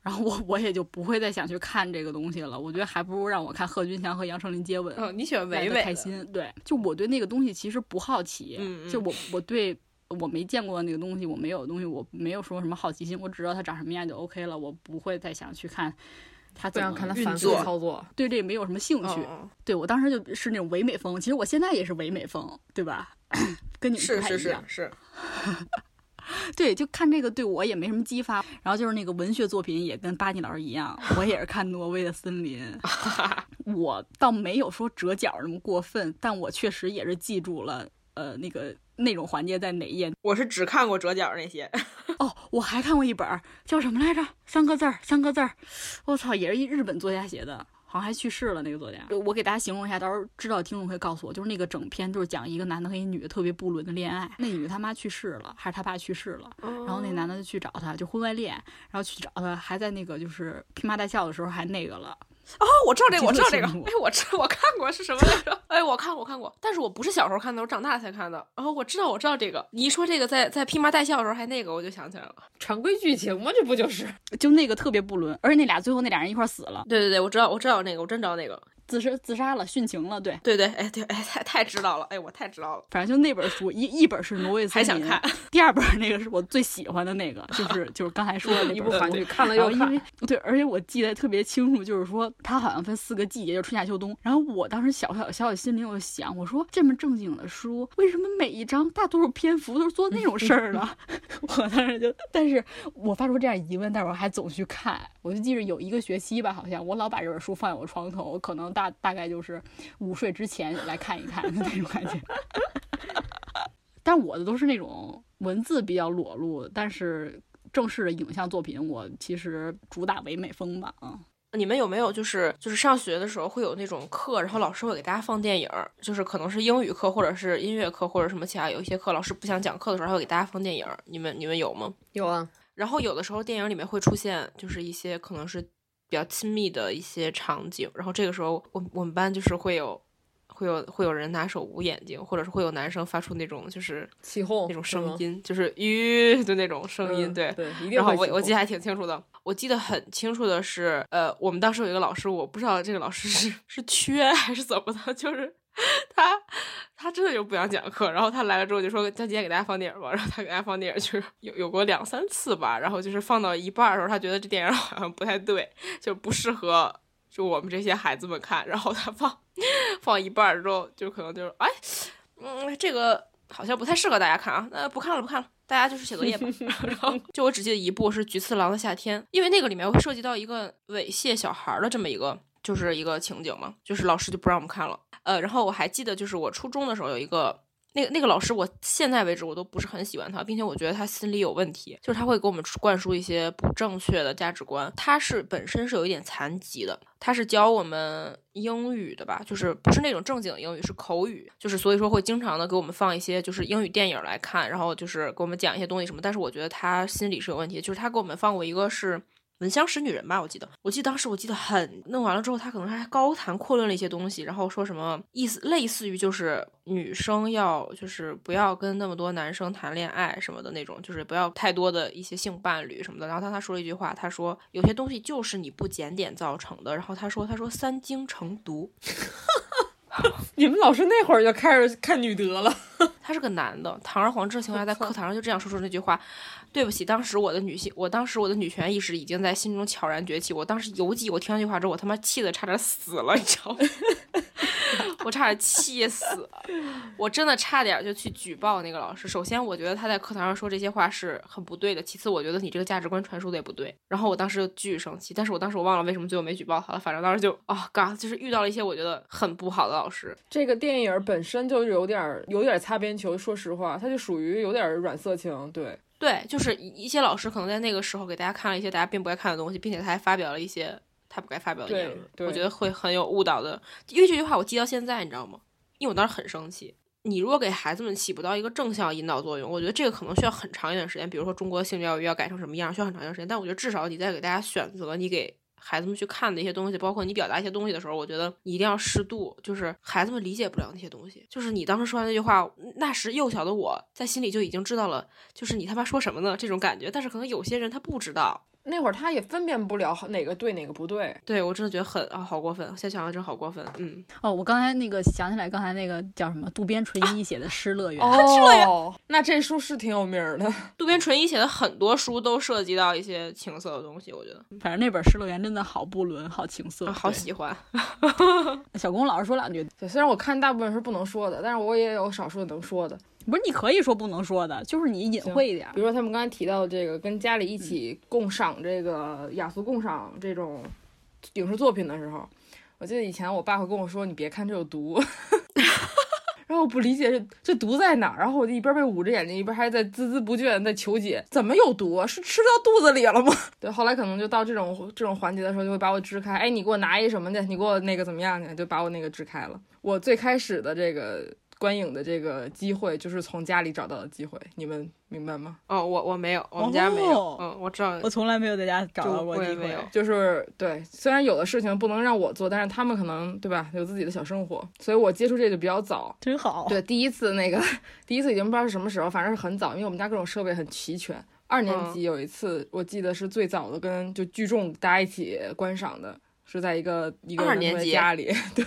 然后我我也就不会再想去看这个东西了。我觉得还不如让我看贺军翔和杨丞琳接吻。哦，你喜欢唯唯开心？对，就我对那个东西其实不好奇。嗯就我我对我没见过那个东西，我没有东西，我没有说什么好奇心，我只知道它长什么样就 OK 了，我不会再想去看它不怎么想看他反复运作操作。对这个没有什么兴趣。嗯对我当时就是那种唯美风，其实我现在也是唯美风，对吧？[COUGHS] 跟你们是是不太一样。是是，[LAUGHS] 对，就看这个对我也没什么激发。然后就是那个文学作品也跟巴尼老师一样，我也是看《挪威的森林 [LAUGHS]》，我倒没有说折角那么过分，但我确实也是记住了，呃，那个内容环节在哪页。我是只看过折角那些。[LAUGHS] 哦，我还看过一本儿叫什么来着？三个字儿，三个字儿，我操，也是一日本作家写的。好像还去世了，那个作家。我给大家形容一下，到时候知道听众可以告诉我，就是那个整篇就是讲一个男的和一女的特别不伦的恋爱。那女的他妈去世了，还是他爸去世了，然后那男的就去找她，就婚外恋，然后去找她，还在那个就是披麻戴孝的时候还那个了。哦，我知道这个，我知道这个。哎，我知我看过是什么来着？[LAUGHS] 哎，我看过，我看过，但是我不是小时候看的，我长大才看的。然后我知道，我知道这个。你一说这个在在披麻戴孝的时候还那个，我就想起来了。常规剧情嘛，这不就是？就那个特别不伦，而且那俩最后那俩人一块儿死了，对对对，我知道，我知道那个，我真知道那个。自杀自杀了，殉情了，对，对对，哎对，哎太太知道了，哎我太知道了，反正就那本书，一一本是挪威森林，还想看。[LAUGHS] 第二本那个是我最喜欢的那个，就是就是刚才说的那 [LAUGHS] 一部韩剧，看了又看。对，而且我记得特别清楚，就是说它好像分四个季节，就春夏秋冬。然后我当时小小小小心里我就想，我说这么正经的书，为什么每一章大多数篇幅都是做那种事儿呢？[LAUGHS] 我当时就，但是我发出这样疑问，但是我还总去看。我就记着有一个学期吧，好像我老把这本书放在我床头，我可能大大概就是午睡之前来看一看的那种感觉。但我的都是那种文字比较裸露，但是正式的影像作品，我其实主打唯美风吧，啊、你们有没有就是就是上学的时候会有那种课，然后老师会给大家放电影，就是可能是英语课或者是音乐课或者什么其他有一些课，老师不想讲课的时候，他会给大家放电影。你们你们有吗？有啊，然后有的时候电影里面会出现就是一些可能是比较亲密的一些场景，然后这个时候我我们班就是会有会有会有人拿手捂眼睛，或者是会有男生发出那种就是起哄那种声音，就是吁的那种声音，对。然后我我记得还挺清楚的，我记得很清楚的是，呃，我们当时有一个老师，我不知道这个老师是 [LAUGHS] 是缺还是怎么的，就是 [LAUGHS] 他他真的就不想讲课，然后他来了之后就说，他今天给大家放电影吧，然后他给大家放电影就是有有过两三次吧，然后就是放到一半的时候，他觉得这电影好像不太对，就不适合就我们这些孩子们看，然后他放放一半之后，就可能就是哎，嗯，这个好像不太适合大家看啊，那不看了不看了。大家就是写作业吧，[LAUGHS] 然后就我只记得一部是《菊次郎的夏天》，因为那个里面会涉及到一个猥亵小孩的这么一个就是一个情景嘛，就是老师就不让我们看了。呃，然后我还记得就是我初中的时候有一个那个那个老师，我现在为止我都不是很喜欢他，并且我觉得他心里有问题，就是他会给我们灌输一些不正确的价值观。他是本身是有一点残疾的，他是教我们英语的吧，就是不是那种正经英语，是口语，就是所以说会经常的给我们放一些就是英语电影来看，然后就是给我们讲一些东西什么。但是我觉得他心里是有问题，就是他给我们放过一个是。闻香识女人吧，我记得，我记得当时我记得很弄完了之后，他可能还高谈阔论了一些东西，然后说什么意思类似于就是女生要就是不要跟那么多男生谈恋爱什么的那种，就是不要太多的一些性伴侣什么的。然后他他说了一句话，他说有些东西就是你不检点造成的。然后他说他说三精成毒，[LAUGHS] 你们老师那会儿就开始看女德了，[LAUGHS] 他是个男的，堂而皇之的情况下，在课堂上就这样说出那句话。对不起，当时我的女性，我当时我的女权意识已经在心中悄然崛起。我当时犹记，我听完这句话之后，我他妈气得差点死了，你知道吗？[LAUGHS] 我差点气死，我真的差点就去举报那个老师。首先，我觉得他在课堂上说这些话是很不对的；其次，我觉得你这个价值观传输的也不对。然后我当时就巨生气，但是我当时我忘了为什么最后没举报他了。反正当时就啊，嘎、就是遇到了一些我觉得很不好的老师。这个电影本身就有点儿有点儿擦边球，说实话，他就属于有点儿软色情，对。对，就是一一些老师可能在那个时候给大家看了一些大家并不该看的东西，并且他还发表了一些他不该发表的言论，我觉得会很有误导的。因为这句话我记到现在，你知道吗？因为我当时很生气。你如果给孩子们起不到一个正向引导作用，我觉得这个可能需要很长一段时间。比如说中国性教育要改成什么样，需要很长一段时间。但我觉得至少你在给大家选择你给孩子们去看的一些东西，包括你表达一些东西的时候，我觉得你一定要适度。就是孩子们理解不了那些东西，就是你当时说完那句话，那时幼小的我在心里就已经知道了，就是你他妈说什么呢这种感觉。但是可能有些人他不知道，那会儿他也分辨不了哪个对哪个不对。对我真的觉得很啊，好过分！现在想想真好过分。嗯，哦，我刚才那个想起来，刚才那个叫什么渡边淳一写的《失乐园》哦，[LAUGHS] 那这书是挺有名的。渡边淳一写的很多书都涉及到一些情色的东西，我觉得。反正那本《失乐园》真的好不伦，好情色，好喜欢。[LAUGHS] 小龚老师说两句，对，虽然我看大部分是不能说的，但是我也有少数能说的。不是，你可以说不能说的，就是你隐晦一点。比如说他们刚才提到的这个，跟家里一起共赏这个雅俗共赏这种影视作品的时候，我记得以前我爸会跟我说：“你别看这有毒。[LAUGHS] ”然后我不理解这这毒在哪儿，然后我就一边被捂着眼睛，一边还在孜孜不倦在求解，怎么有毒？是吃到肚子里了吗？[LAUGHS] 对，后来可能就到这种这种环节的时候，就会把我支开。哎，你给我拿一什么去？你给我那个怎么样去？就把我那个支开了。我最开始的这个。观影的这个机会就是从家里找到的机会，你们明白吗？哦，我我没有，我们家没有。嗯，我知道，我从来没有在家找到过机会。就是对，虽然有的事情不能让我做，但是他们可能对吧，有自己的小生活，所以我接触这个比较早，真好。对，第一次那个，第一次已经不知道是什么时候，反正是很早，因为我们家各种设备很齐全。二年级有一次，我记得是最早的，跟就聚众大家一起观赏的，是在一个一个人的家里，[LAUGHS] 对。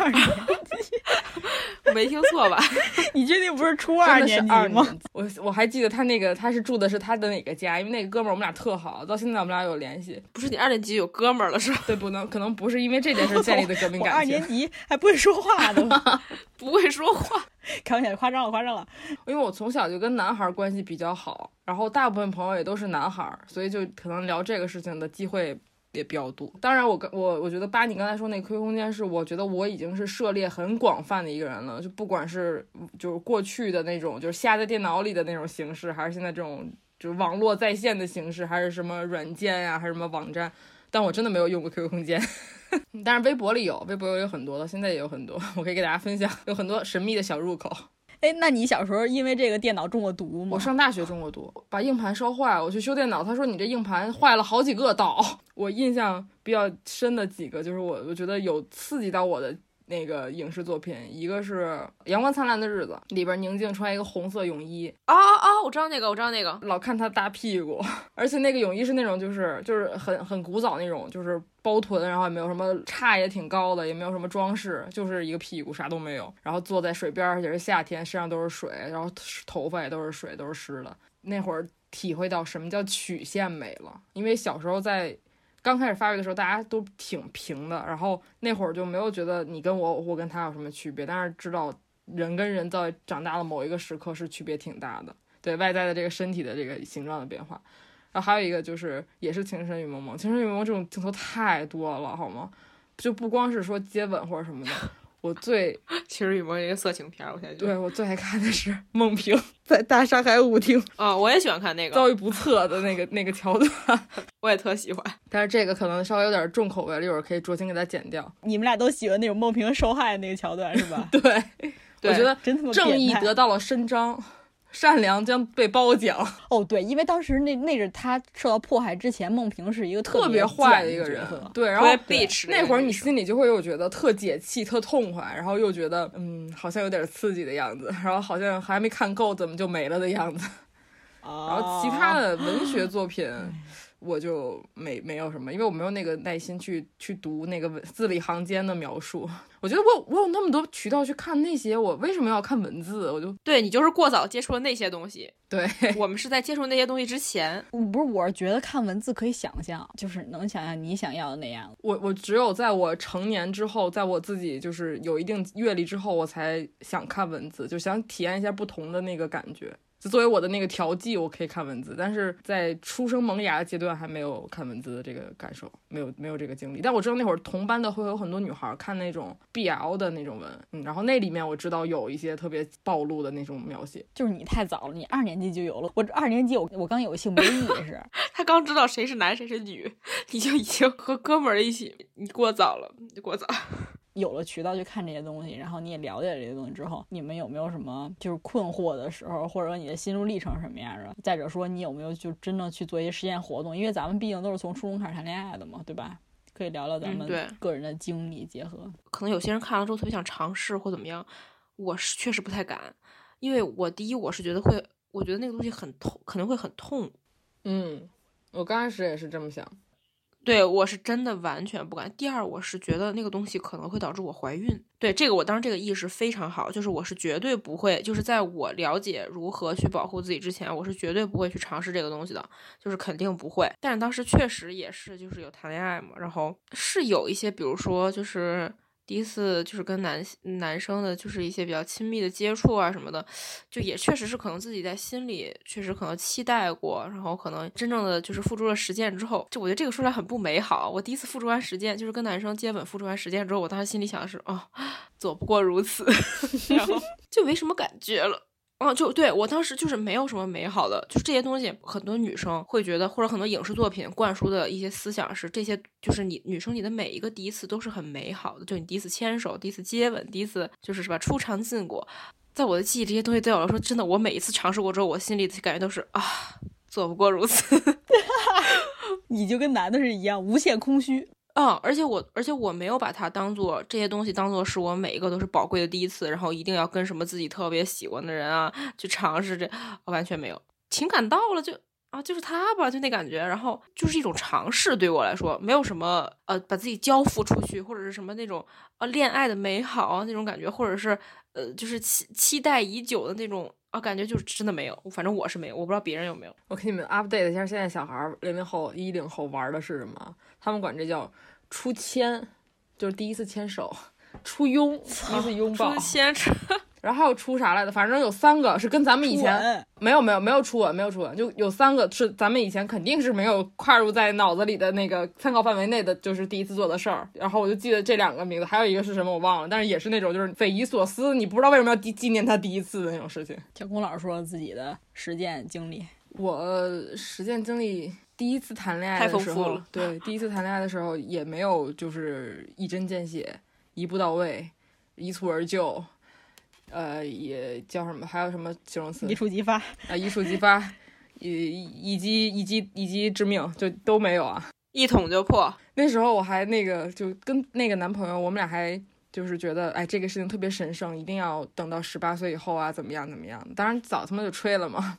二年级，[LAUGHS] 没听错吧？[LAUGHS] 你确定不是初二年级吗？我我还记得他那个，他是住的是他的哪个家？因为那个哥们儿我们俩特好，到现在我们俩有联系。不是你二年级有哥们儿了是吧？对，不能，可能不是因为这件事建立的革命感情。二年级还不会说话的吗？[LAUGHS] 不会说话，开玩笑，夸张了，夸张了。因为我从小就跟男孩关系比较好，然后大部分朋友也都是男孩，所以就可能聊这个事情的机会。也比较多，当然我刚我我觉得巴你刚才说那 QQ 空间是，我觉得我已经是涉猎很广泛的一个人了，就不管是就是过去的那种就是下在电脑里的那种形式，还是现在这种就是网络在线的形式，还是什么软件呀，还是什么网站，但我真的没有用过 QQ 空间，但是 [LAUGHS] 微博里有，微博有很多的，现在也有很多，我可以给大家分享，有很多神秘的小入口。哎，那你小时候因为这个电脑中过毒吗？我上大学中过毒，把硬盘烧坏，我去修电脑，他说你这硬盘坏了好几个道。[LAUGHS] 我印象比较深的几个，就是我我觉得有刺激到我的。那个影视作品，一个是《阳光灿烂的日子》，里边宁静穿一个红色泳衣啊啊！我知道那个，我知道那个，老看她大屁股，[LAUGHS] 而且那个泳衣是那种就是就是很很古早那种，就是包臀，然后也没有什么叉，也挺高的，也没有什么装饰，就是一个屁股，啥都没有。然后坐在水边，而且是夏天，身上都是水，然后头发也都是水，都是湿的。那会儿体会到什么叫曲线美了，因为小时候在。刚开始发育的时候，大家都挺平的，然后那会儿就没有觉得你跟我，我跟他有什么区别，但是知道人跟人在长大的某一个时刻是区别挺大的，对外在的这个身体的这个形状的变化。然后还有一个就是也是《情深雨蒙蒙》，《情深雨蒙蒙》这种镜头太多了，好吗？就不光是说接吻或者什么的。我最 [LAUGHS] 其实雨墨一个色情片，我现在对我最爱看的是 [LAUGHS] 孟平 [LAUGHS] 在大上海舞厅啊，我也喜欢看那个遭遇不测的那个那个桥段，我也特喜欢。但是这个可能稍微有点重口味了，一会儿可以酌情给它剪掉。你们俩都喜欢那种孟平受害那个桥段是吧？对，我觉得正义得到了伸张。善良将被褒奖哦，对，因为当时那那是他受到迫害之前，孟平是一个特别坏的一个人，对，然后那会儿你心里就会又觉得特解气、特痛快，然后又觉得嗯，好像有点刺激的样子，然后好像还没看够，怎么就没了的样子。然后其他的文学作品。我就没没有什么，因为我没有那个耐心去去读那个字里行间的描述。我觉得我我有那么多渠道去看那些，我为什么要看文字？我就对你就是过早接触了那些东西。对我们是在接触那些东西之前，不是？我是觉得看文字可以想象，就是能想象你想要的那样。我我只有在我成年之后，在我自己就是有一定阅历之后，我才想看文字，就想体验一下不同的那个感觉。作为我的那个调剂，我可以看文字，但是在出生萌芽的阶段还没有看文字的这个感受，没有没有这个经历。但我知道那会儿同班的会有很多女孩看那种 BL 的那种文，嗯，然后那里面我知道有一些特别暴露的那种描写。就是你太早了，你二年级就有了。我二年级我我刚有性别意识，他刚知道谁是男谁是女，你就已经和哥们儿一起，你过早了，你过早。有了渠道去看这些东西，然后你也了解了这些东西之后，你们有没有什么就是困惑的时候，或者说你的心路历程什么样的？再者说，你有没有就真正去做一些实验活动？因为咱们毕竟都是从初中开始谈恋爱的嘛，对吧？可以聊聊咱们个人的经历结合。可能有些人看了之后特别想尝试或怎么样，我是确实不太敢，因为我第一我是觉得会，我觉得那个东西很痛，可能会很痛。嗯。我刚开始也是这么想。对我是真的完全不敢。第二，我是觉得那个东西可能会导致我怀孕。对这个，我当时这个意识非常好，就是我是绝对不会，就是在我了解如何去保护自己之前，我是绝对不会去尝试这个东西的，就是肯定不会。但是当时确实也是，就是有谈恋爱嘛，然后是有一些，比如说就是。第一次就是跟男男生的，就是一些比较亲密的接触啊什么的，就也确实是可能自己在心里确实可能期待过，然后可能真正的就是付出了实践之后，就我觉得这个说来很不美好。我第一次付出完实践，就是跟男生接吻付出完实践之后，我当时心里想的是，哦，[LAUGHS] 做不过如此，[LAUGHS] 然后就没什么感觉了。哦，就对我当时就是没有什么美好的，就是这些东西，很多女生会觉得，或者很多影视作品灌输的一些思想是，这些就是你女生你的每一个第一次都是很美好的，就你第一次牵手，第一次接吻，第一次就是是吧，初尝禁果，在我的记忆，这些东西对我来说，真的，我每一次尝试过之后，我心里的感觉都是啊，做不过如此，[LAUGHS] [LAUGHS] 你就跟男的是一样，无限空虚。哦，而且我，而且我没有把它当做这些东西，当做是我每一个都是宝贵的第一次，然后一定要跟什么自己特别喜欢的人啊去尝试这，完全没有。情感到了就啊，就是他吧，就那感觉，然后就是一种尝试，对我来说没有什么呃，把自己交付出去或者是什么那种啊恋爱的美好那种感觉，或者是呃就是期期待已久的那种啊感觉，就是真的没有，反正我是没有，我不知道别人有没有。我给你们 update 一下，现在小孩零零后、一零后玩的是什么？他们管这叫。出牵就是第一次牵手，出拥第一次拥抱，初牵，然后还有出啥来的？反正有三个是跟咱们以前没有没有没有初吻没有初吻，就有三个是咱们以前肯定是没有跨入在脑子里的那个参考范围内的，就是第一次做的事儿。然后我就记得这两个名字，还有一个是什么我忘了，但是也是那种就是匪夷所思，你不知道为什么要纪纪念他第一次的那种事情。天空老师说自己的实践经历，我实践经历。第一次谈恋爱的时候，对，第一次谈恋爱的时候也没有就是一针见血、一步到位、一蹴而就，呃，也叫什么？还有什么形容词？一触即发啊！一触即发，以一击一击一击致命，就都没有啊！一捅就破。那时候我还那个，就跟那个男朋友，我们俩还就是觉得，哎，这个事情特别神圣，一定要等到十八岁以后啊，怎么样怎么样？当然早他妈就吹了嘛。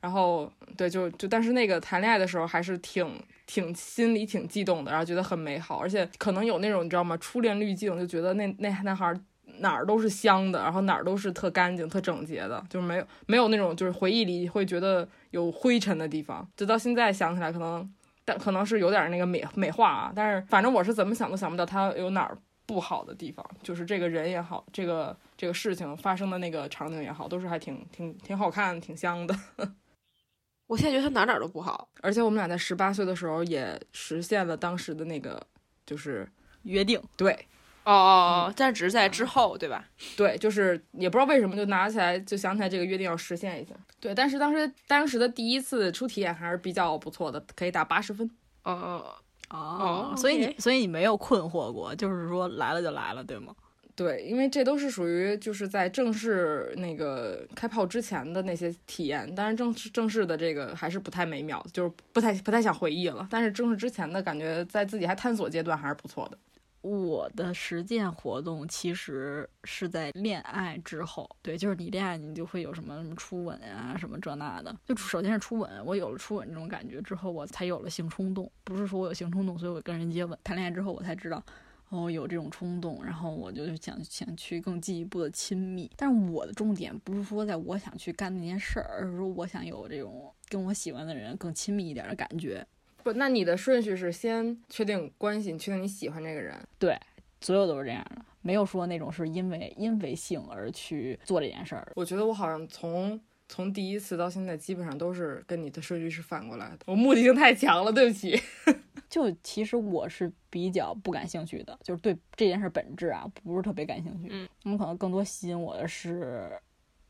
然后，对，就就，但是那个谈恋爱的时候还是挺挺心里挺激动的，然后觉得很美好，而且可能有那种你知道吗？初恋滤镜，就觉得那那男孩哪儿都是香的，然后哪儿都是特干净、特整洁的，就是没有没有那种就是回忆里会觉得有灰尘的地方。直到现在想起来，可能但可能是有点那个美美化啊，但是反正我是怎么想都想不到他有哪儿不好的地方，就是这个人也好，这个这个事情发生的那个场景也好，都是还挺挺挺好看、挺香的。我现在觉得他哪哪都不好，而且我们俩在十八岁的时候也实现了当时的那个就是约定。对，哦哦哦，但只是在之后，对吧？对，就是也不知道为什么就拿起来就想起来这个约定要实现一下。对，但是当时当时的第一次初体验还是比较不错的，可以打八十分。哦哦哦，所以你所以你没有困惑过，就是说来了就来了，对吗？对，因为这都是属于就是在正式那个开炮之前的那些体验，但是正式正式的这个还是不太美妙，就是不太不太想回忆了。但是正式之前的感觉，在自己还探索阶段还是不错的。我的实践活动其实是在恋爱之后，对，就是你恋爱你就会有什么什么初吻啊，什么这那的。就首先是初吻，我有了初吻这种感觉之后，我才有了性冲动。不是说我有性冲动，所以我跟人接吻。谈恋爱之后，我才知道。哦有这种冲动，然后我就想想去更进一步的亲密。但是我的重点不是说在我想去干那件事儿，而是说我想有这种跟我喜欢的人更亲密一点的感觉。不，那你的顺序是先确定关系，你确定你喜欢这个人。对，所有都是这样的，没有说那种是因为因为性而去做这件事儿。我觉得我好像从从第一次到现在，基本上都是跟你的顺序是反过来的。我目的性太强了，对不起。[LAUGHS] 就其实我是比较不感兴趣的，就是对这件事本质啊，不是特别感兴趣。嗯，我们可能更多吸引我的是，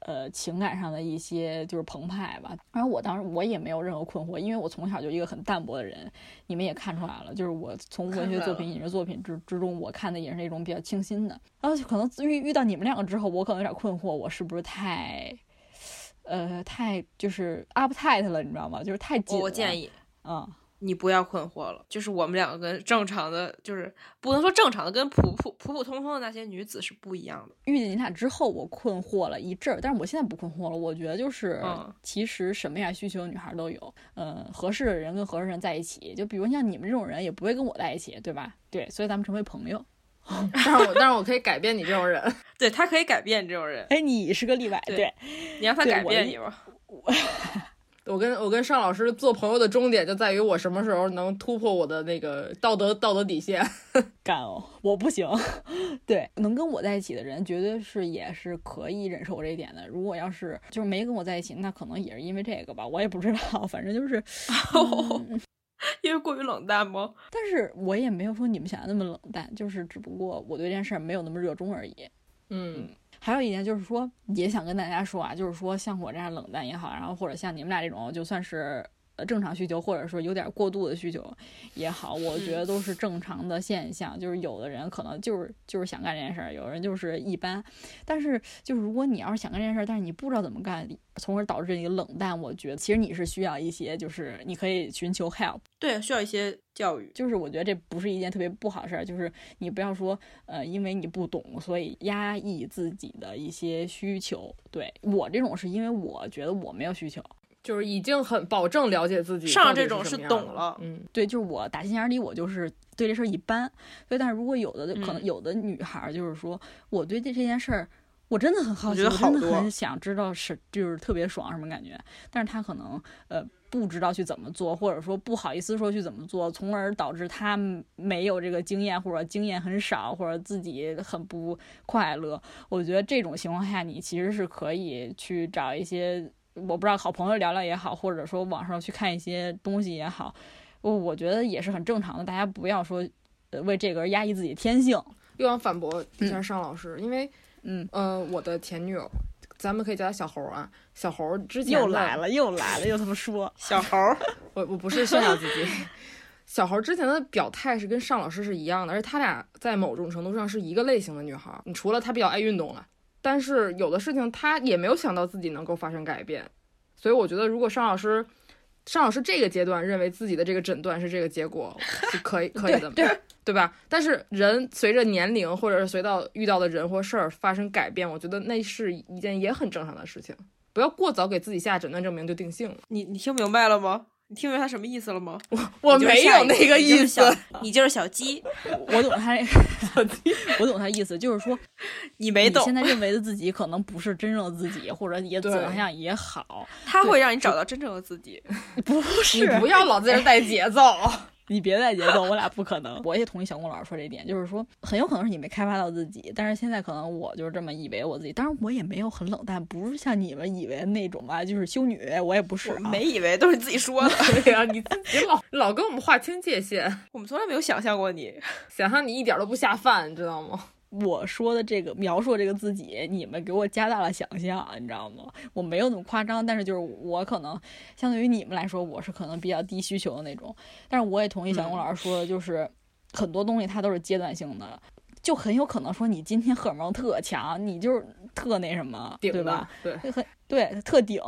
呃，情感上的一些就是澎湃吧。然后我当时我也没有任何困惑，因为我从小就一个很淡泊的人，你们也看出来了，就是我从文学作品、影视作品之之中，我看的也是那种比较清新的。然后可能遇遇到你们两个之后，我可能有点困惑，我是不是太，呃，太就是 uptight 了，你知道吗？就是太紧。我建议，嗯。你不要困惑了，就是我们两个跟正常的，就是不能说正常的，跟普普普普通通的那些女子是不一样的。遇见你俩之后，我困惑了一阵儿，但是我现在不困惑了。我觉得就是，嗯其实什么样需求女孩都有，嗯，合适的人跟合适的人在一起，就比如像你们这种人，也不会跟我在一起，对吧？对，所以咱们成为朋友。[LAUGHS] 但是我但是我可以改变你这种人。[LAUGHS] 对他可以改变你这种人，哎，你是个例外，对对，你让他改变你吧。我 [LAUGHS] 跟我跟尚老师做朋友的终点就在于我什么时候能突破我的那个道德道德底线。[LAUGHS] 干哦，我不行。[LAUGHS] 对，能跟我在一起的人，绝对是也是可以忍受我这一点的。如果要是就是没跟我在一起，那可能也是因为这个吧，我也不知道。反正就是，[LAUGHS] 嗯因为过于冷淡吗？但是我也没有说你们想的那么冷淡，就是只不过我对这件事儿没有那么热衷而已。嗯，还有一点就是说，也想跟大家说啊，就是说像我这样冷淡也好，然后或者像你们俩这种就算是正常需求，或者说有点过度的需求也好，我觉得都是正常的现象。就是有的人可能就是就是想干这件事儿，有人就是一般。但是就是如果你要是想干这件事儿，但是你不知道怎么干，从而导致你冷淡，我觉得其实你是需要一些，就是你可以寻求 help。对，需要一些教育。就是我觉得这不是一件特别不好的事儿，就是你不要说，呃，因为你不懂，所以压抑自己的一些需求。对我这种是因为我觉得我没有需求，就是已经很保证了解自己。上这种是懂了嗯，对，就是我打心眼里我就是对这事儿一般。所以，但是如果有的可能嗯有的女孩儿就是说，我对这这件事儿。我真的很好奇，真的很想知道是就是特别爽什么感觉，但是她可能呃不知道去怎么做，或者说不好意思说去怎么做，从而导致她没有这个经验，或者经验很少，或者自己很不快乐。我觉得这种情况下，你其实是可以去找一些我不知道好朋友聊聊也好，或者说网上去看一些东西也好，我我觉得也是很正常的。大家不要说呃为这个而压抑自己的天性。又想反驳一下尚老师，因为嗯，呃，我的前女友，咱们可以叫她小猴啊。小猴之前又来了，又来了，又他妈说。[LAUGHS] 小猴儿，我我不是炫耀自己。小猴之前的表态是跟尚老师是一样的，而且他俩在某种程度上是一个类型的女孩儿。你除了她比较爱运动了，但是有的事情他也没有想到自己能够发生改变，所以我觉得如果尚老师，尚老师这个阶段认为自己的这个诊断是这个结果是可以 [LAUGHS] 可以的，对对吧？但是人随着年龄或者是随到遇到的人或事儿发生改变，我觉得那是一件也很正常的事情，不要过早给自己下诊断证明就定性了。你你听明白了吗？你听明白他什么意思了吗？我我没有那个意思你就是小鸡，[LAUGHS] 我懂他，[LAUGHS] 我懂他意思，就是说 [LAUGHS] 你没懂现。在认为的自己可能不是真正的自己，或者也怎么样也好，他会让你找到真正的自己。不是你是不要老在这带节奏。你别带节奏，我俩不可能。我也同意小龚老师说这一点，就是说很有可能是你没开发到自己，但是现在可能我就是这么以为我自己，当然我也没有很冷淡，不是像你们以为那种吧，就是修女，我也不是、啊，没以为都是你自己说的，[LAUGHS] 对呀、你自己老老跟我们划清界限，[LAUGHS] 我们从来没有想象过你。想象你一点都不下饭，你知道吗？我说的这个描述这个自己，你们给我加大了想象，你知道吗？我没有那么夸张，但是就是我可能相对于你们来说，我是可能比较低需求的那种。但是我也同意小龚老师说的，就是、很多东西它都是阶段性的，就很有可能说你今天荷尔蒙特强，你就是特那什么，对吧？？对，很对特顶，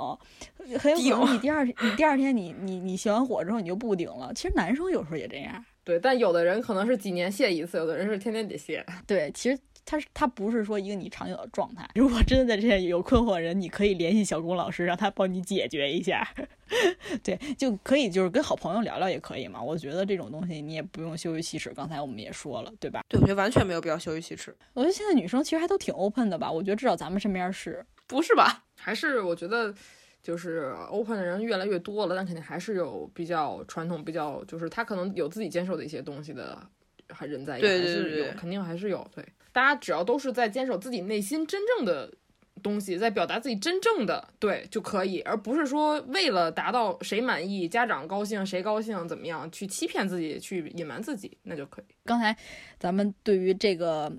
很有可能你第二你第二天你你你熄完火之后你就不顶了。其实男生有时候也这样。对，但有的人可能是几年卸一次，有的人是天天得卸。[LAUGHS] 对，其实它是它不是说一个你常有的状态。如果真的在这些有困惑的人，你可以联系小龚老师，让他帮你解决一下。[LAUGHS] 对，就可以就是跟好朋友聊聊也可以嘛。我觉得这种东西你也不用羞于启齿，刚才我们也说了，对吧？对，我觉得完全没有必要羞于启齿。我觉得现在女生其实还都挺 open 的吧。我觉得至少咱们身边是。不是吧？还是我觉得，就是 open 的人越来越多了，但肯定还是有比较传统、比较就是他可能有自己坚守的一些东西的还人在，也对还是有，对对对肯定还是有。对，大家只要都是在坚守自己内心真正的东西，在表达自己真正的对就可以，而不是说为了达到谁满意、家长高兴、谁高兴怎么样去欺骗自己、去隐瞒自己，那就可以。刚才咱们对于这个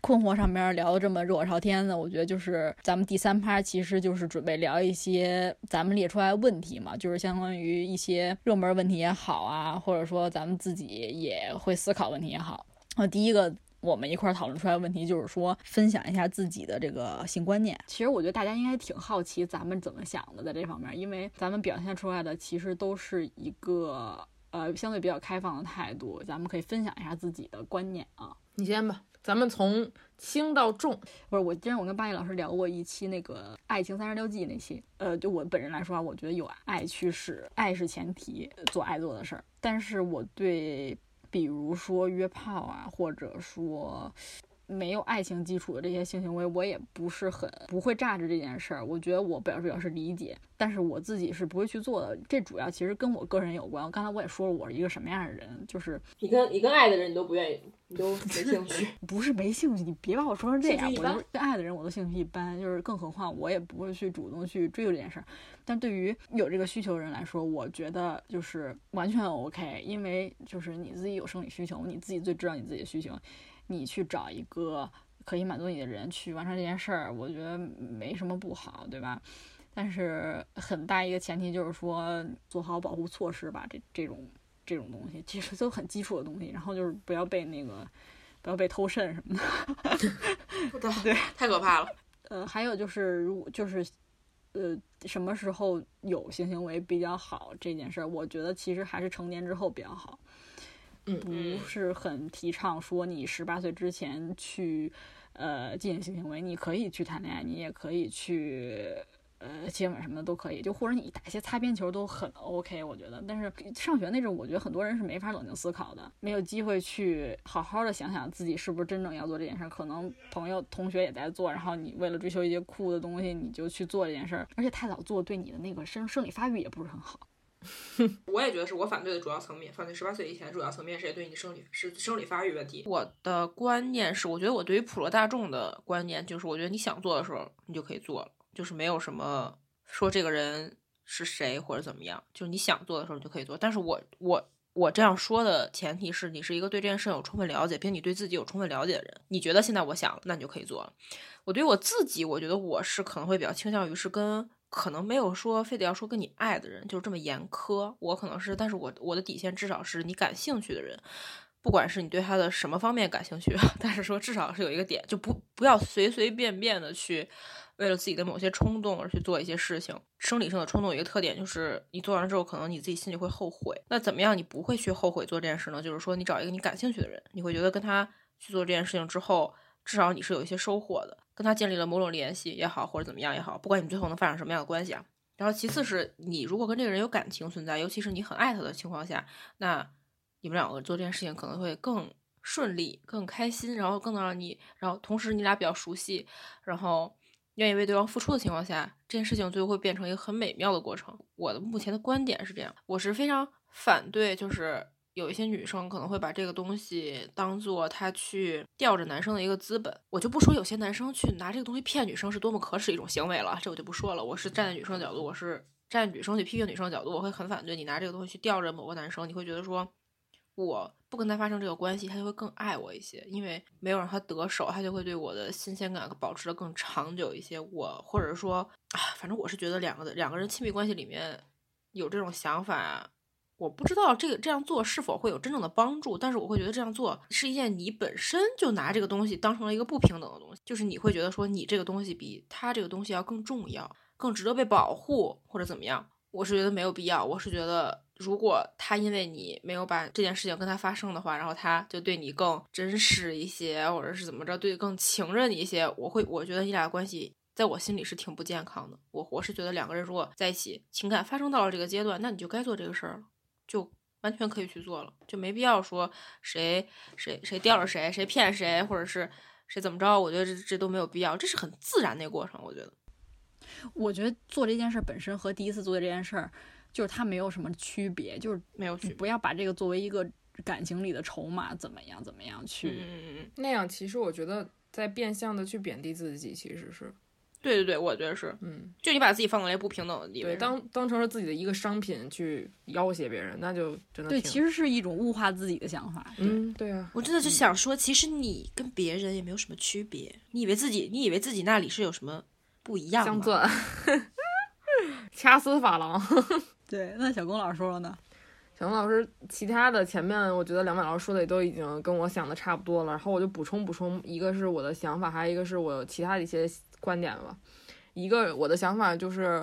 困惑上面聊的这么热火朝天的，我觉得就是咱们第三趴其实就是准备聊一些咱们列出来的问题嘛，就是相当于一些热门问题也好啊，或者说咱们自己也会思考问题也好。呃，第一个。我们一块儿讨论出来的问题就是说，分享一下自己的这个性观念。其实我觉得大家应该挺好奇咱们怎么想的，在这方面，因为咱们表现出来的其实都是一个呃相对比较开放的态度，咱们可以分享一下自己的观念啊。你先吧，咱们从轻到重。不是，我之前我跟巴黎老师聊过一期那个《爱情三十六计》那期，呃，就我本人来说啊，我觉得有爱驱使，爱是前提，做爱做的事儿。但是我对，比如说约炮啊，或者说。没有爱情基础的这些性行为，我也不是很不会榨着这件事儿。我觉得我表示表示理解，但是我自己是不会去做的。这主要其实跟我个人有关。刚才我也说了，我是一个什么样的人，就是你跟你跟爱的人你都不愿意，你都没兴趣。[LAUGHS] 不是没兴趣，你别把我说成这样。我就是跟爱的人我都兴趣一般，就是更何况我也不会去主动去追求这件事儿。但对于有这个需求的人来说，我觉得就是完全 OK，因为就是你自己有生理需求，你自己最知道你自己的需求。你去找一个可以满足你的人去完成这件事儿，我觉得没什么不好，对吧？但是很大一个前提就是说做好保护措施吧，这这种这种东西其实都很基础的东西。然后就是不要被那个不要被偷肾什么的，[LAUGHS] 对，太可怕了。呃，还有就是如果就是呃什么时候有性行为比较好这件事儿，我觉得其实还是成年之后比较好。嗯，不是很提倡说你十八岁之前去，呃，进行性行为。你可以去谈恋爱，你也可以去，呃，接吻什么的都可以。就或者你打一些擦边球都很 OK，我觉得。但是上学那阵，我觉得很多人是没法冷静思考的，没有机会去好好的想想自己是不是真正要做这件事。可能朋友、同学也在做，然后你为了追求一些酷的东西，你就去做这件事儿。而且太早做，对你的那个生生理发育也不是很好。[LAUGHS] 我也觉得是我反对的主要层面，反对十八岁以前主要层面是对你生理是生理发育问题。我的观念是，我觉得我对于普罗大众的观念就是，我觉得你想做的时候你就可以做了，就是没有什么说这个人是谁或者怎么样，就是你想做的时候你就可以做。但是我我我这样说的前提是你是一个对这件事有充分了解，并且你对自己有充分了解的人。你觉得现在我想，那你就可以做了。我对我自己，我觉得我是可能会比较倾向于是跟。可能没有说非得要说跟你爱的人就是这么严苛，我可能是，但是我我的底线至少是你感兴趣的人，不管是你对他的什么方面感兴趣，[LAUGHS] 但是说至少是有一个点，就不不要随随便便的去为了自己的某些冲动而去做一些事情。生理上的冲动有一个特点，就是你做完了之后，可能你自己心里会后悔。那怎么样你不会去后悔做这件事呢？就是说你找一个你感兴趣的人，你会觉得跟他去做这件事情之后，至少你是有一些收获的。跟他建立了某种联系也好，或者怎么样也好，不管你们最后能发生什么样的关系啊。然后其次是你如果跟这个人有感情存在，尤其是你很爱他的情况下，那你们两个做这件事情可能会更顺利、更开心，然后更能让你，然后同时你俩比较熟悉，然后愿意为对方付出的情况下，这件事情最后会变成一个很美妙的过程。我的目前的观点是这样，我是非常反对，就是。有一些女生可能会把这个东西当做她去吊着男生的一个资本，我就不说有些男生去拿这个东西骗女生是多么可耻一种行为了，这我就不说了。我是站在女生的角度，我是站在女生去批评女生的角度，我会很反对你拿这个东西去吊着某个男生。你会觉得说，我不跟他发生这个关系，他就会更爱我一些，因为没有让他得手，他就会对我的新鲜感保持的更长久一些。我或者说啊，反正我是觉得两个的两个人亲密关系里面有这种想法。我不知道这个这样做是否会有真正的帮助，但是我会觉得这样做是一件你本身就拿这个东西当成了一个不平等的东西，就是你会觉得说你这个东西比他这个东西要更重要，更值得被保护或者怎么样。我是觉得没有必要。我是觉得如果他因为你没有把这件事情跟他发生的话，然后他就对你更真实一些，或者是怎么着，对更情任一些，我会我觉得你俩关系在我心里是挺不健康的。我我是觉得两个人如果在一起，情感发生到了这个阶段，那你就该做这个事儿了。就完全可以去做了，就没必要说谁谁谁吊着谁，谁骗谁，或者是谁怎么着。我觉得这这都没有必要，这是很自然的过程。我觉得，我觉得做这件事本身和第一次做这件事儿，就是它没有什么区别，就是没有区。不要把这个作为一个感情里的筹码，怎么样怎么样去那样。其实我觉得在变相的去贬低自己，其实是。对对对，我觉得是，嗯，就你把自己放在一个不平等的地位，当当成了自己的一个商品去要挟别人，那就真的对，其实是一种物化自己的想法。嗯，对啊，我真的就想说，其实你跟别人也没有什么区别。你以为自己，你以为自己那里是有什么不一样吗？镶钻，[LAUGHS] 掐丝珐琅。[LAUGHS] 对，那小龚老师说了呢？杨老师，其他的前面我觉得两位老师说的也都已经跟我想的差不多了，然后我就补充补充，一个是我的想法，还有一个是我其他的一些。观点吧，一个我的想法就是，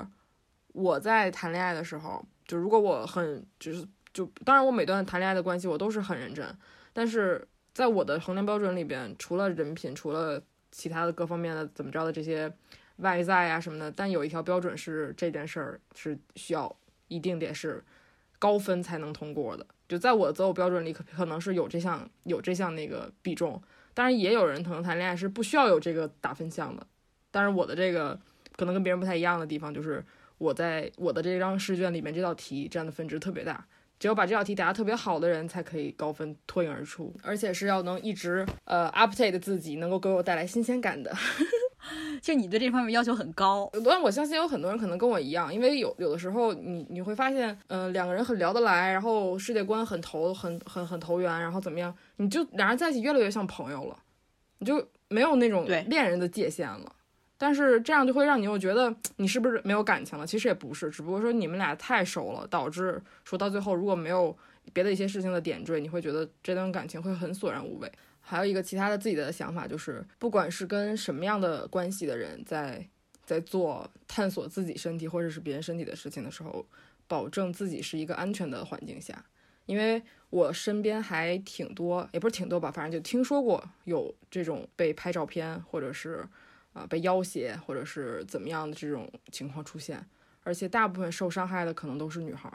我在谈恋爱的时候，就如果我很就是就当然我每段谈恋爱的关系我都是很认真，但是在我的衡量标准里边，除了人品，除了其他的各方面的怎么着的这些外在啊什么的，但有一条标准是这件事儿是需要一定得是高分才能通过的。就在我的择偶标准里，可可能是有这项有这项那个比重。当然，也有人可能谈恋爱是不需要有这个打分项的。但是我的这个可能跟别人不太一样的地方，就是我在我的这张试卷里面这道题占的分值特别大。只有把这道题答得特别好的人，才可以高分脱颖而出，而且是要能一直呃 update 自己，能够给我带来新鲜感的。[LAUGHS] 就你对这方面要求很高，但我相信有很多人可能跟我一样，因为有有的时候你你会发现，嗯，两个人很聊得来，然后世界观很投很很很投缘，然后怎么样，你就两人在一起越来越像朋友了，你就没有那种恋人的界限了。但是这样就会让你又觉得你是不是没有感情了？其实也不是，只不过说你们俩太熟了，导致说到最后如果没有别的一些事情的点缀，你会觉得这段感情会很索然无味。还有一个其他的自己的想法，就是不管是跟什么样的关系的人，在在做探索自己身体或者是别人身体的事情的时候，保证自己是一个安全的环境下。因为我身边还挺多，也不是挺多吧，反正就听说过有这种被拍照片，或者是啊被要挟，或者是怎么样的这种情况出现，而且大部分受伤害的可能都是女孩。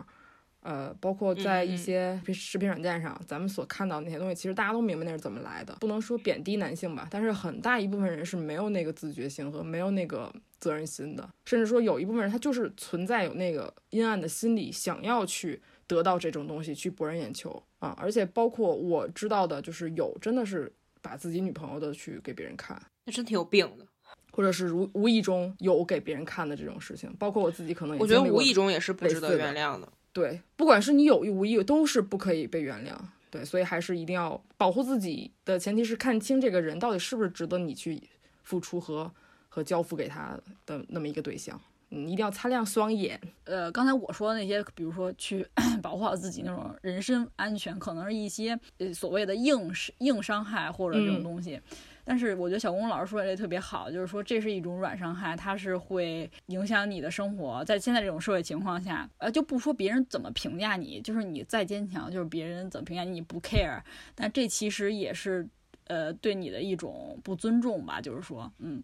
呃，包括在一些视频软件上，咱们所看到那些东西，其实大家都明白那是怎么来的。不能说贬低男性吧，但是很大一部分人是没有那个自觉性和没有那个责任心的，甚至说有一部分人他就是存在有那个阴暗的心理，想要去得到这种东西去博人眼球啊。而且包括我知道的，就是有真的是把自己女朋友的去给别人看，那真挺有病的，或者是无无意中有给别人看的这种事情。包括我自己可能，我觉得无意中也是不值得原谅的。对，不管是你有意无意，都是不可以被原谅。对，所以还是一定要保护自己的前提是看清这个人到底是不是值得你去付出和和交付给他的那么一个对象。你一定要擦亮双眼。呃，刚才我说的那些，比如说去 [COUGHS] 保护好自己那种人身安全，可能是一些呃所谓的硬硬伤害或者这种东西。但是我觉得小公老师说的这特别好，就是说这是一种软伤害，它是会影响你的生活。在现在这种社会情况下，呃，就不说别人怎么评价你，就是你再坚强，就是别人怎么评价你，你不 care。但这其实也是，呃，对你的一种不尊重吧。就是说，嗯，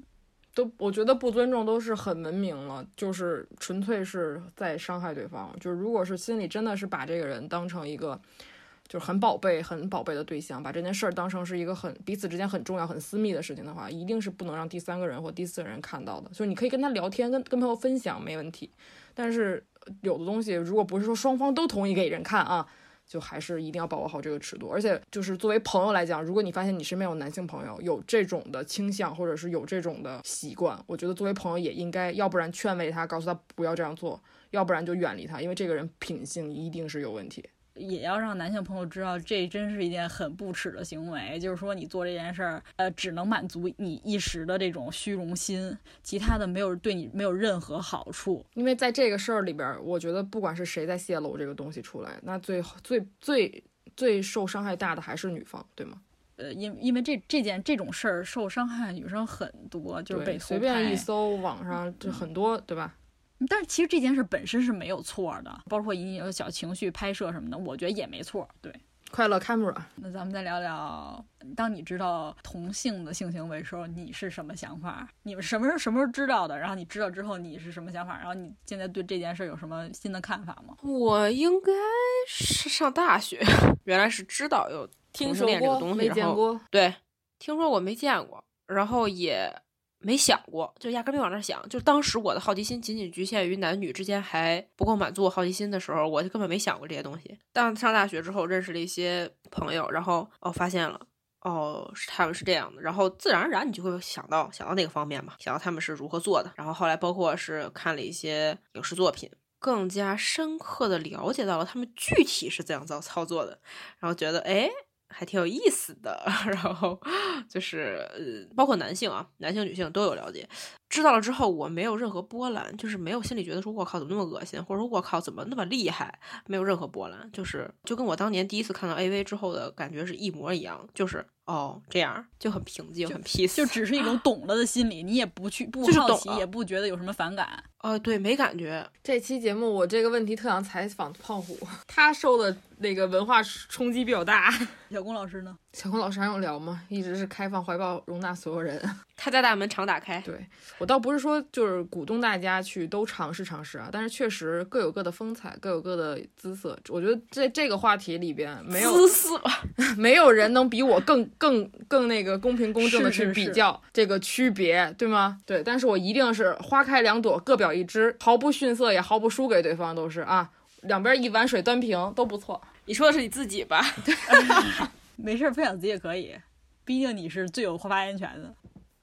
都我觉得不尊重都是很文明了，就是纯粹是在伤害对方。就是如果是心里真的是把这个人当成一个。就是很宝贝、很宝贝的对象，把这件事儿当成是一个很彼此之间很重要、很私密的事情的话，一定是不能让第三个人或第四个人看到的。就是你可以跟他聊天、跟跟朋友分享没问题，但是有的东西如果不是说双方都同意给人看啊，就还是一定要把握好这个尺度。而且就是作为朋友来讲，如果你发现你身边有男性朋友有这种的倾向，或者是有这种的习惯，我觉得作为朋友也应该，要不然劝慰他，告诉他不要这样做，要不然就远离他，因为这个人品性一定是有问题。也要让男性朋友知道，这真是一件很不耻的行为。就是说，你做这件事儿，呃，只能满足你一时的这种虚荣心，其他的没有对你没有任何好处。因为在这个事儿里边，我觉得不管是谁在泄露这个东西出来，那最最最最受伤害大的还是女方，对吗？呃，因因为这这件这种事儿受伤害女生很多，就是被随便一搜网上就很多，对吧？但是其实这件事本身是没有错的，包括你有小情绪拍摄什么的，我觉得也没错。对，快乐 camera。那咱们再聊聊，当你知道同性的性行为时候，你是什么想法？你们什么时候什么时候知道的？然后你知道之后你是什么想法？然后你现在对这件事有什么新的看法吗？我应该是上大学，原来是知道有听说这个东西，没见过。对，听说过没见过，然后也。没想过，就压根没往那想。就当时我的好奇心仅仅局限于男女之间还不够满足我好奇心的时候，我就根本没想过这些东西。但上大学之后，认识了一些朋友，然后哦发现了，哦他们是这样的，然后自然而然你就会想到想到那个方面嘛，想到他们是如何做的。然后后来包括是看了一些影视作品，更加深刻的了解到了他们具体是怎样操操作的，然后觉得哎。还挺有意思的，[LAUGHS] 然后就是呃，包括男性啊，男性、女性都有了解。知道了之后，我没有任何波澜，就是没有心里觉得说我靠怎么那么恶心，或者说我靠怎么那么厉害，没有任何波澜，就是就跟我当年第一次看到 AV 之后的感觉是一模一样，就是哦这样就很平静，很 peace，就只是一种 [LAUGHS] 懂了的心理，你也不去不就是好奇，懂也不觉得有什么反感。呃对没感觉，这期节目我这个问题特想采访胖虎，他受的那个文化冲击比较大。[LAUGHS] 小龚老师呢？小孔老师还用聊吗？一直是开放怀抱，容纳所有人。[LAUGHS] 他家大门常打开，对我倒不是说就是鼓动大家去都尝试尝试啊，但是确实各有各的风采，各有各的姿色。我觉得在这个话题里边，没有姿色，[LAUGHS] 没有人能比我更 [LAUGHS] 更更那个公平公正的去比较这个区别，对吗？对，但是我一定是花开两朵，各表一枝，毫不逊色，也毫不输给对方，都是啊，两边一碗水端平都不错。你说的是你自己吧？[LAUGHS] 没事儿，分享自己也可以，毕竟你是最有发言权的。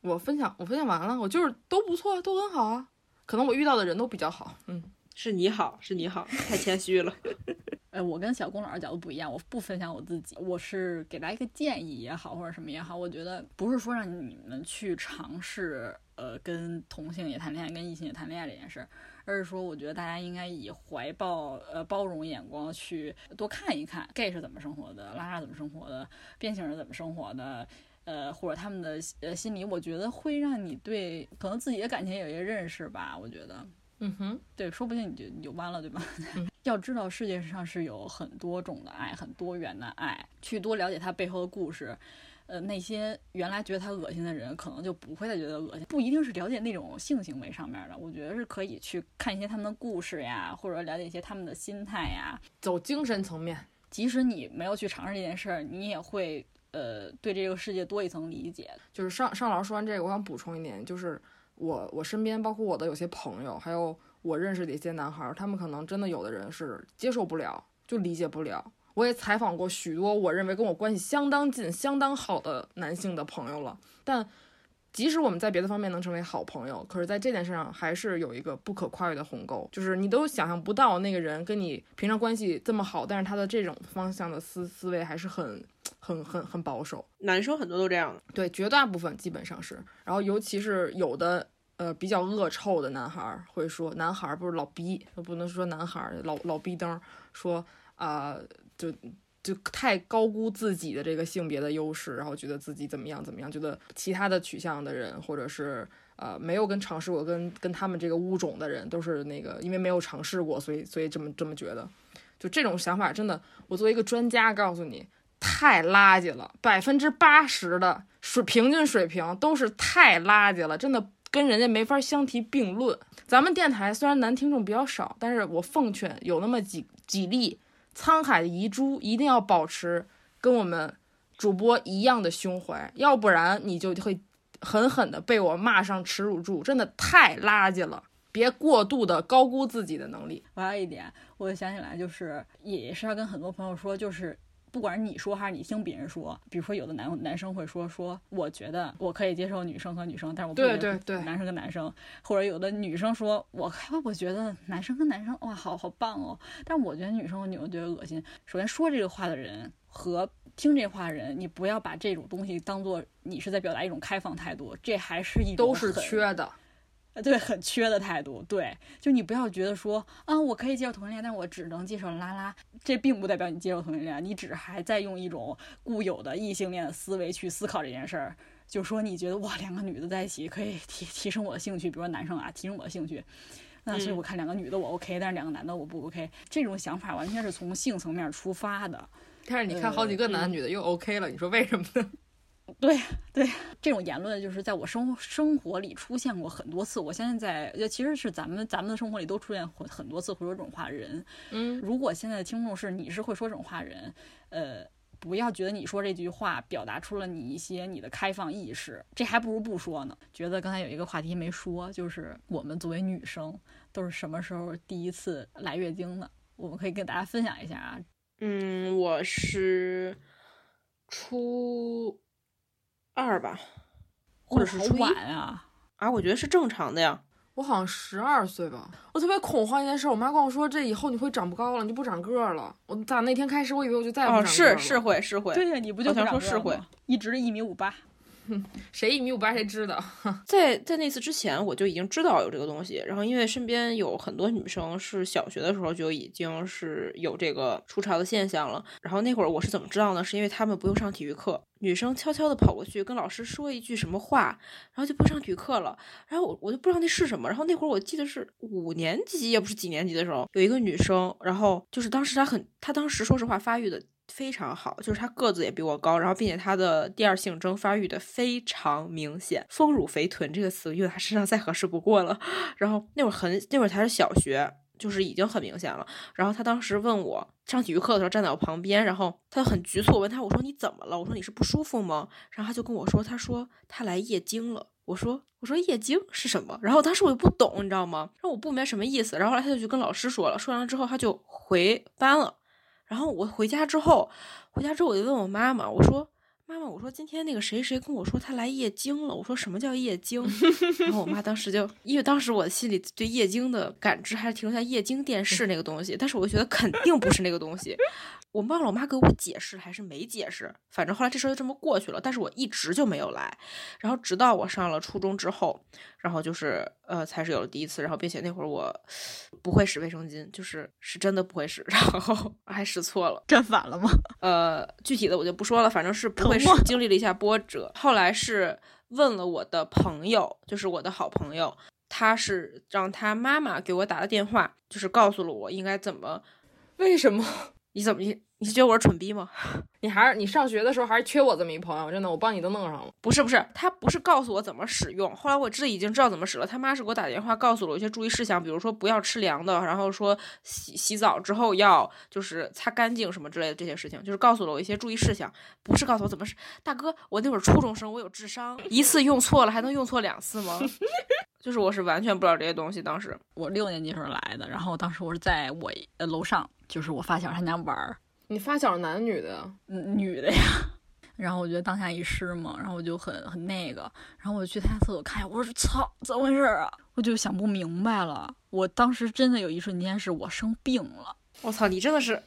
我分享我分享完了，我就是都不错，都很好啊。可能我遇到的人都比较好，嗯，是你好，是你好，太谦虚了。[LAUGHS] 呃，我跟小龚老师角度不一样，我不分享我自己，我是给大家一个建议也好，或者什么也好，我觉得不是说让你们去尝试，呃，跟同性也谈恋爱，跟异性也谈恋爱这件事儿，而是说，我觉得大家应该以怀抱呃包容眼光去多看一看 gay 是怎么生活的，拉拉怎么生活的，变性人怎么生活的。呃，或者他们的呃心理，我觉得会让你对可能自己的感情有一个认识吧。我觉得，嗯哼，对，说不定你就你就弯了，对吧？[LAUGHS] 嗯要知道世界上是有很多种的爱，很多元的爱，去多了解它背后的故事。呃，那些原来觉得他恶心的人，可能就不会再觉得恶心。不一定是了解那种性行为上面的，我觉得是可以去看一些他们的故事呀，或者了解一些他们的心态呀。走精神层面，即使你没有去尝试这件事儿，你也会呃对这个世界多一层理解。就是上上老师说完这个，我想补充一点，就是我我身边包括我的有些朋友，还有我认识的一些男孩儿，他们可能真的有的人是接受不了，就理解不了。我也采访过许多我认为跟我关系相当近、相当好的男性的朋友了，但即使我们在别的方面能成为好朋友，可是在这件事上还是有一个不可跨越的鸿沟，就是你都想象不到那个人跟你平常关系这么好，但是他的这种方向的思思维还是很、很、很、很保守。男生很多都这样，对，绝大部分基本上是。然后尤其是有的呃比较恶臭的男孩儿会说，男孩儿不是老逼，不能说男孩儿老老逼灯，说啊、就就太高估自己的这个性别的优势，然后觉得自己怎么样怎么样，觉得其他的取向的人或者是。呃，没有跟尝试过跟跟他们这个物种的人，都是那个因为没有尝试过，所以所以这么这么觉得。就这种想法，真的，我作为一个专家告诉你，太垃圾了，百分之八十的水平均水平都是太垃圾了，真的跟人家没法相提并论。咱们电台虽然男听众比较少，但是我奉劝有那么几几例沧海遗珠，一定要保持跟我们主播一样的胸怀，要不然你就会狠狠的被我骂上耻辱柱，真的太垃圾了。别过度的高估自己的能力。我还有一点，我想起来，就是也是要跟很多朋友说，就是不管是你说还是你听别人说，比如说有的男男生会说说，我觉得我可以接受女生和女生，但是我不对接受对对男生跟男生，或者有的女生说，我我觉得男生跟男生哇，好好棒哦，但是我觉得女生和女生觉得恶心。首先说这个话的人和听这话的人，你不要把这种东西当做你是在表达一种开放态度，这还是一种都是很缺的，呃对，很缺的态度。对，就你不要觉得说啊，我可以接受同性恋，但我只能接受拉拉，这并不代表你接受同性恋，你只还在用一种固有的异性恋的思维去思考这件事儿。就说你觉得哇，两个女的在一起可以提提升我的兴趣，比如说男生啊，提升我的兴趣。那所以嗯我看两个女的我 OK，但是两个男的我不 OK。这种想法完全是从性层面出发的。但是你看好几个男女的又 OK 了，你说为什么呢？[LAUGHS] 对对，这种言论就是在我生生活里出现过很多次。我现在在呃，其实是咱们咱们的生活里都出现很很多次会说这种话的人。嗯，如果现在的听众是你是会说这种话的人，呃，不要觉得你说这句话表达出了你一些你的开放意识，这还不如不说呢。觉得刚才有一个话题没说，就是我们作为女生都是什么时候第一次来月经的？我们可以跟大家分享一下啊。嗯，我是初二吧，或者是好初一晚啊！啊，我觉得是正常的呀。我好像十二岁吧，我特别恐慌一件事，我妈跟我说这以后你会长不高了，你就不长个儿了。我咋那天开始，我以为我就再也不哦，长个儿了。是是会是会，对呀，你不就好像不长说是会个儿吗，一直一米五八。[LAUGHS] 谁一米五八谁知道？[LAUGHS] 在在那次之前，我就已经知道有这个东西。然后因为身边有很多女生是小学的时候就已经是有这个初潮的现象了。然后那会儿我是怎么知道呢？是因为他们不用上体育课，女生悄悄的跑过去跟老师说一句什么话，然后就不上体育课了。然后我我就不知道那是什么。然后那会儿我记得是五年级也不是几年级的时候，有一个女生，然后就是当时她很，她当时说实话发育的。非常好，就是他个子也比我高，然后并且他的第二性征发育的非常明显，丰乳肥臀这个词用在她身上再合适不过了。然后那会儿很那会儿才是小学，就是已经很明显了。然后他当时问我上体育课的时候站在我旁边，然后他很局促，问他我说你怎么了？我说你是不舒服吗？然后他就跟我说，他说他来月经了。我说我说月经是什么？然后当时我就不懂，你知道吗？然后我不明白什么意思。然后后来他就去跟老师说了，说完了之后他就回班了。然后我回家之后，回家之后我就问我妈妈，我说：“妈妈，我说今天那个谁谁跟我说他来月经了。”我说：“什么叫月经？”然后我妈当时就，因为当时我的心里对月经的感知还是停留在液晶电视那个东西，但是我就觉得肯定不是那个东西。我忘了我妈给我解释还是没解释，反正后来这事儿就这么过去了。但是我一直就没有来，然后直到我上了初中之后，然后就是呃，才是有了第一次。然后并且那会儿我不会使卫生巾，就是是真的不会使，[LAUGHS] 然后还使错了，站反了吗？[LAUGHS] 呃，具体的我就不说了，反正是不会使，经历了一下波折。后来是问了我的朋友，就是我的好朋友，他是让他妈妈给我打了电话，就是告诉了我应该怎么，为什么？你怎么你你觉得我是蠢逼吗？[LAUGHS] 你还是你上学的时候还是缺我这么一朋友，真的，我帮你都弄上了。不是不是，他不是告诉我怎么使用，后来我这已经知道怎么使了。他妈是给我打电话告诉了我一些注意事项，比如说不要吃凉的，然后说洗洗澡之后要就是擦干净什么之类的这些事情，就是告诉了我一些注意事项，不是告诉我怎么使。大哥，我那会儿初中生，我有智商，一次用错了还能用错两次吗？[LAUGHS] 就是我是完全不知道这些东西。当时我六年级时候来的，然后当时我是在我呃楼上。就是我发小他家玩儿，你发小男女的嗯？女的呀。然后我觉得当下一湿嘛，然后我就很很那个，然后我就去他家厕所看一下，我说操，怎么回事啊？我就想不明白了。我当时真的有一瞬间是我生病了。我操，你真的是。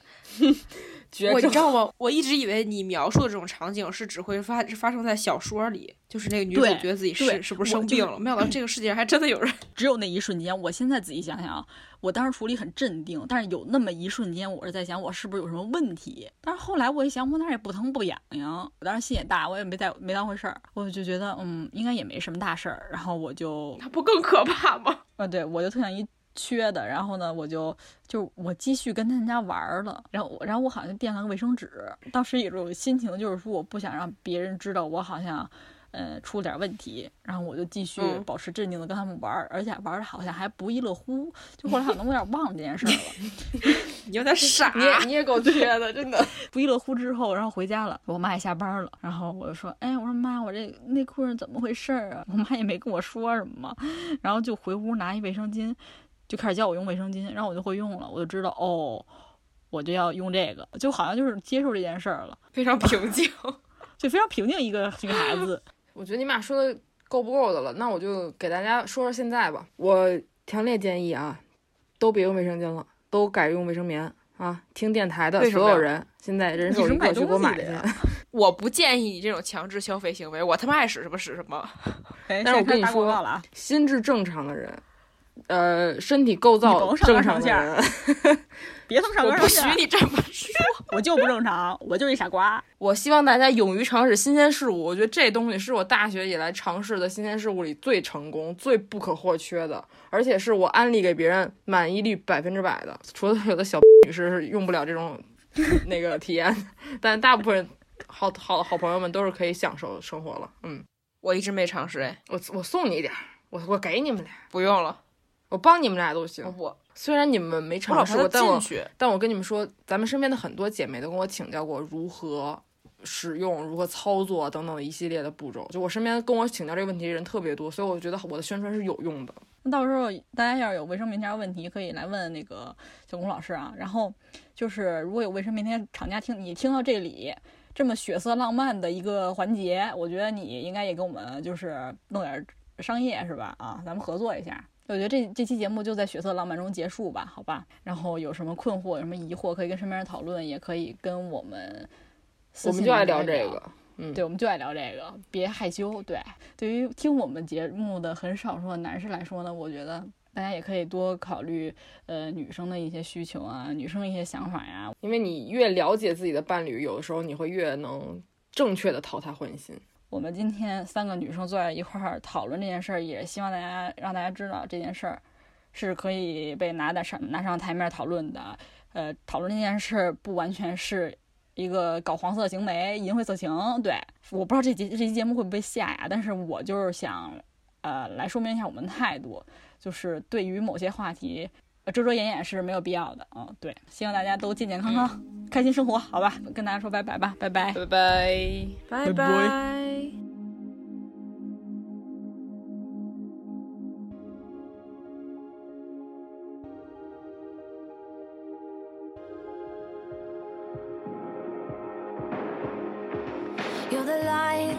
我你知道吗？我一直以为你描述的这种场景是只会发发生在小说里，就是那个女主觉得自己是是不是生病了？没想到这个世界上还真的有人。[CLEARS THROAT] 只有那一瞬间，我现在仔细想想，我当时处理很镇定，但是有那么一瞬间，我是在想我是不是有什么问题。但是后来我一想，我哪也不疼不痒痒，我当时心也大，我也没在没当回事儿，我就觉得嗯，应该也没什么大事儿。然后我就那不更可怕吗？啊，对，我就特想一。缺的，然后呢，我就就我继续跟他们家玩了，然后我然后我好像垫了个卫生纸，当时也是有心情，就是说我不想让别人知道我好像，呃，出了点问题，然后我就继续保持镇定的跟他们玩，而且玩的好像还不亦乐乎，就后来可能我有点忘了这件事了，[LAUGHS] 你有点傻，你也你也够缺的，真的 [LAUGHS] 不亦乐乎之后，然后回家了，我妈也下班了，然后我就说，哎，我说妈，我这内裤是怎么回事啊？我妈也没跟我说什么，然后就回屋拿一卫生巾。就开始教我用卫生巾，然后我就会用了，我就知道哦，我就要用这个，就好像就是接受这件事儿了，非常平静，[LAUGHS] 就非常平静一个女孩子。[LAUGHS] 我觉得你们俩说的够不够的了，那我就给大家说说现在吧。我强烈建议啊，都别用卫生巾了，都改用卫生棉啊！听电台的所有人，现在人手一个去给我买去。[LAUGHS] 我不建议你这种强制消费行为，我他妈爱使什么使什么。但是我跟你说，心智正常的人。呃，身体构造正常的人，[LAUGHS] 别从上纲上线。不许你这么说，[LAUGHS] 我就不正常，我就一傻瓜。[LAUGHS] 我希望大家勇于尝试新鲜事物。我觉得这东西是我大学以来尝试的新鲜事物里最成功、最不可或缺的，而且是我安利给别人满意率百分之百的。除了有的小女士是用不了这种那个体验，但大部分好好的好朋友们都是可以享受生活了。嗯，我一直没尝试哎，我我送你一点，我我给你们俩，不用了。我帮你们俩都行。我，虽然你们没尝试过，但我但我跟你们说，咱们身边的很多姐妹都跟我请教过如何使用、如何操作等等一系列的步骤。就我身边跟我请教这个问题的人特别多，所以我觉得我的宣传是有用的。那到时候大家要是有卫生棉条问题，可以来问那个小龚老师啊。然后就是如果有卫生棉条厂家听你听到这里这么血色浪漫的一个环节，我觉得你应该也跟我们就是弄点商业是吧？啊，咱们合作一下。我觉得这这期节目就在血色浪漫中结束吧，好吧。然后有什么困惑、有什么疑惑，可以跟身边人讨论，也可以跟我们。我们就爱聊这个。嗯，对，我们就爱聊这个，别害羞。对，对于听我们节目的很少数的男士来说呢，我觉得大家也可以多考虑呃女生的一些需求啊，女生的一些想法呀。因为你越了解自己的伴侣，有的时候你会越能正确的讨他欢心。我们今天三个女生坐在一块儿讨论这件事儿，也希望大家让大家知道这件事儿是可以被拿在上拿上台面讨论的。呃，讨论这件事儿不完全是一个搞黄色行为、淫秽色情。对，我不知道这节这期节目会不会下呀？但是我就是想，呃，来说明一下我们态度，就是对于某些话题，遮遮掩掩是没有必要的。嗯，对，希望大家都健健康康、开心生活，好吧？跟大家说拜拜吧，拜拜。拜拜。拜拜拜。You're the light,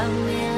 上面。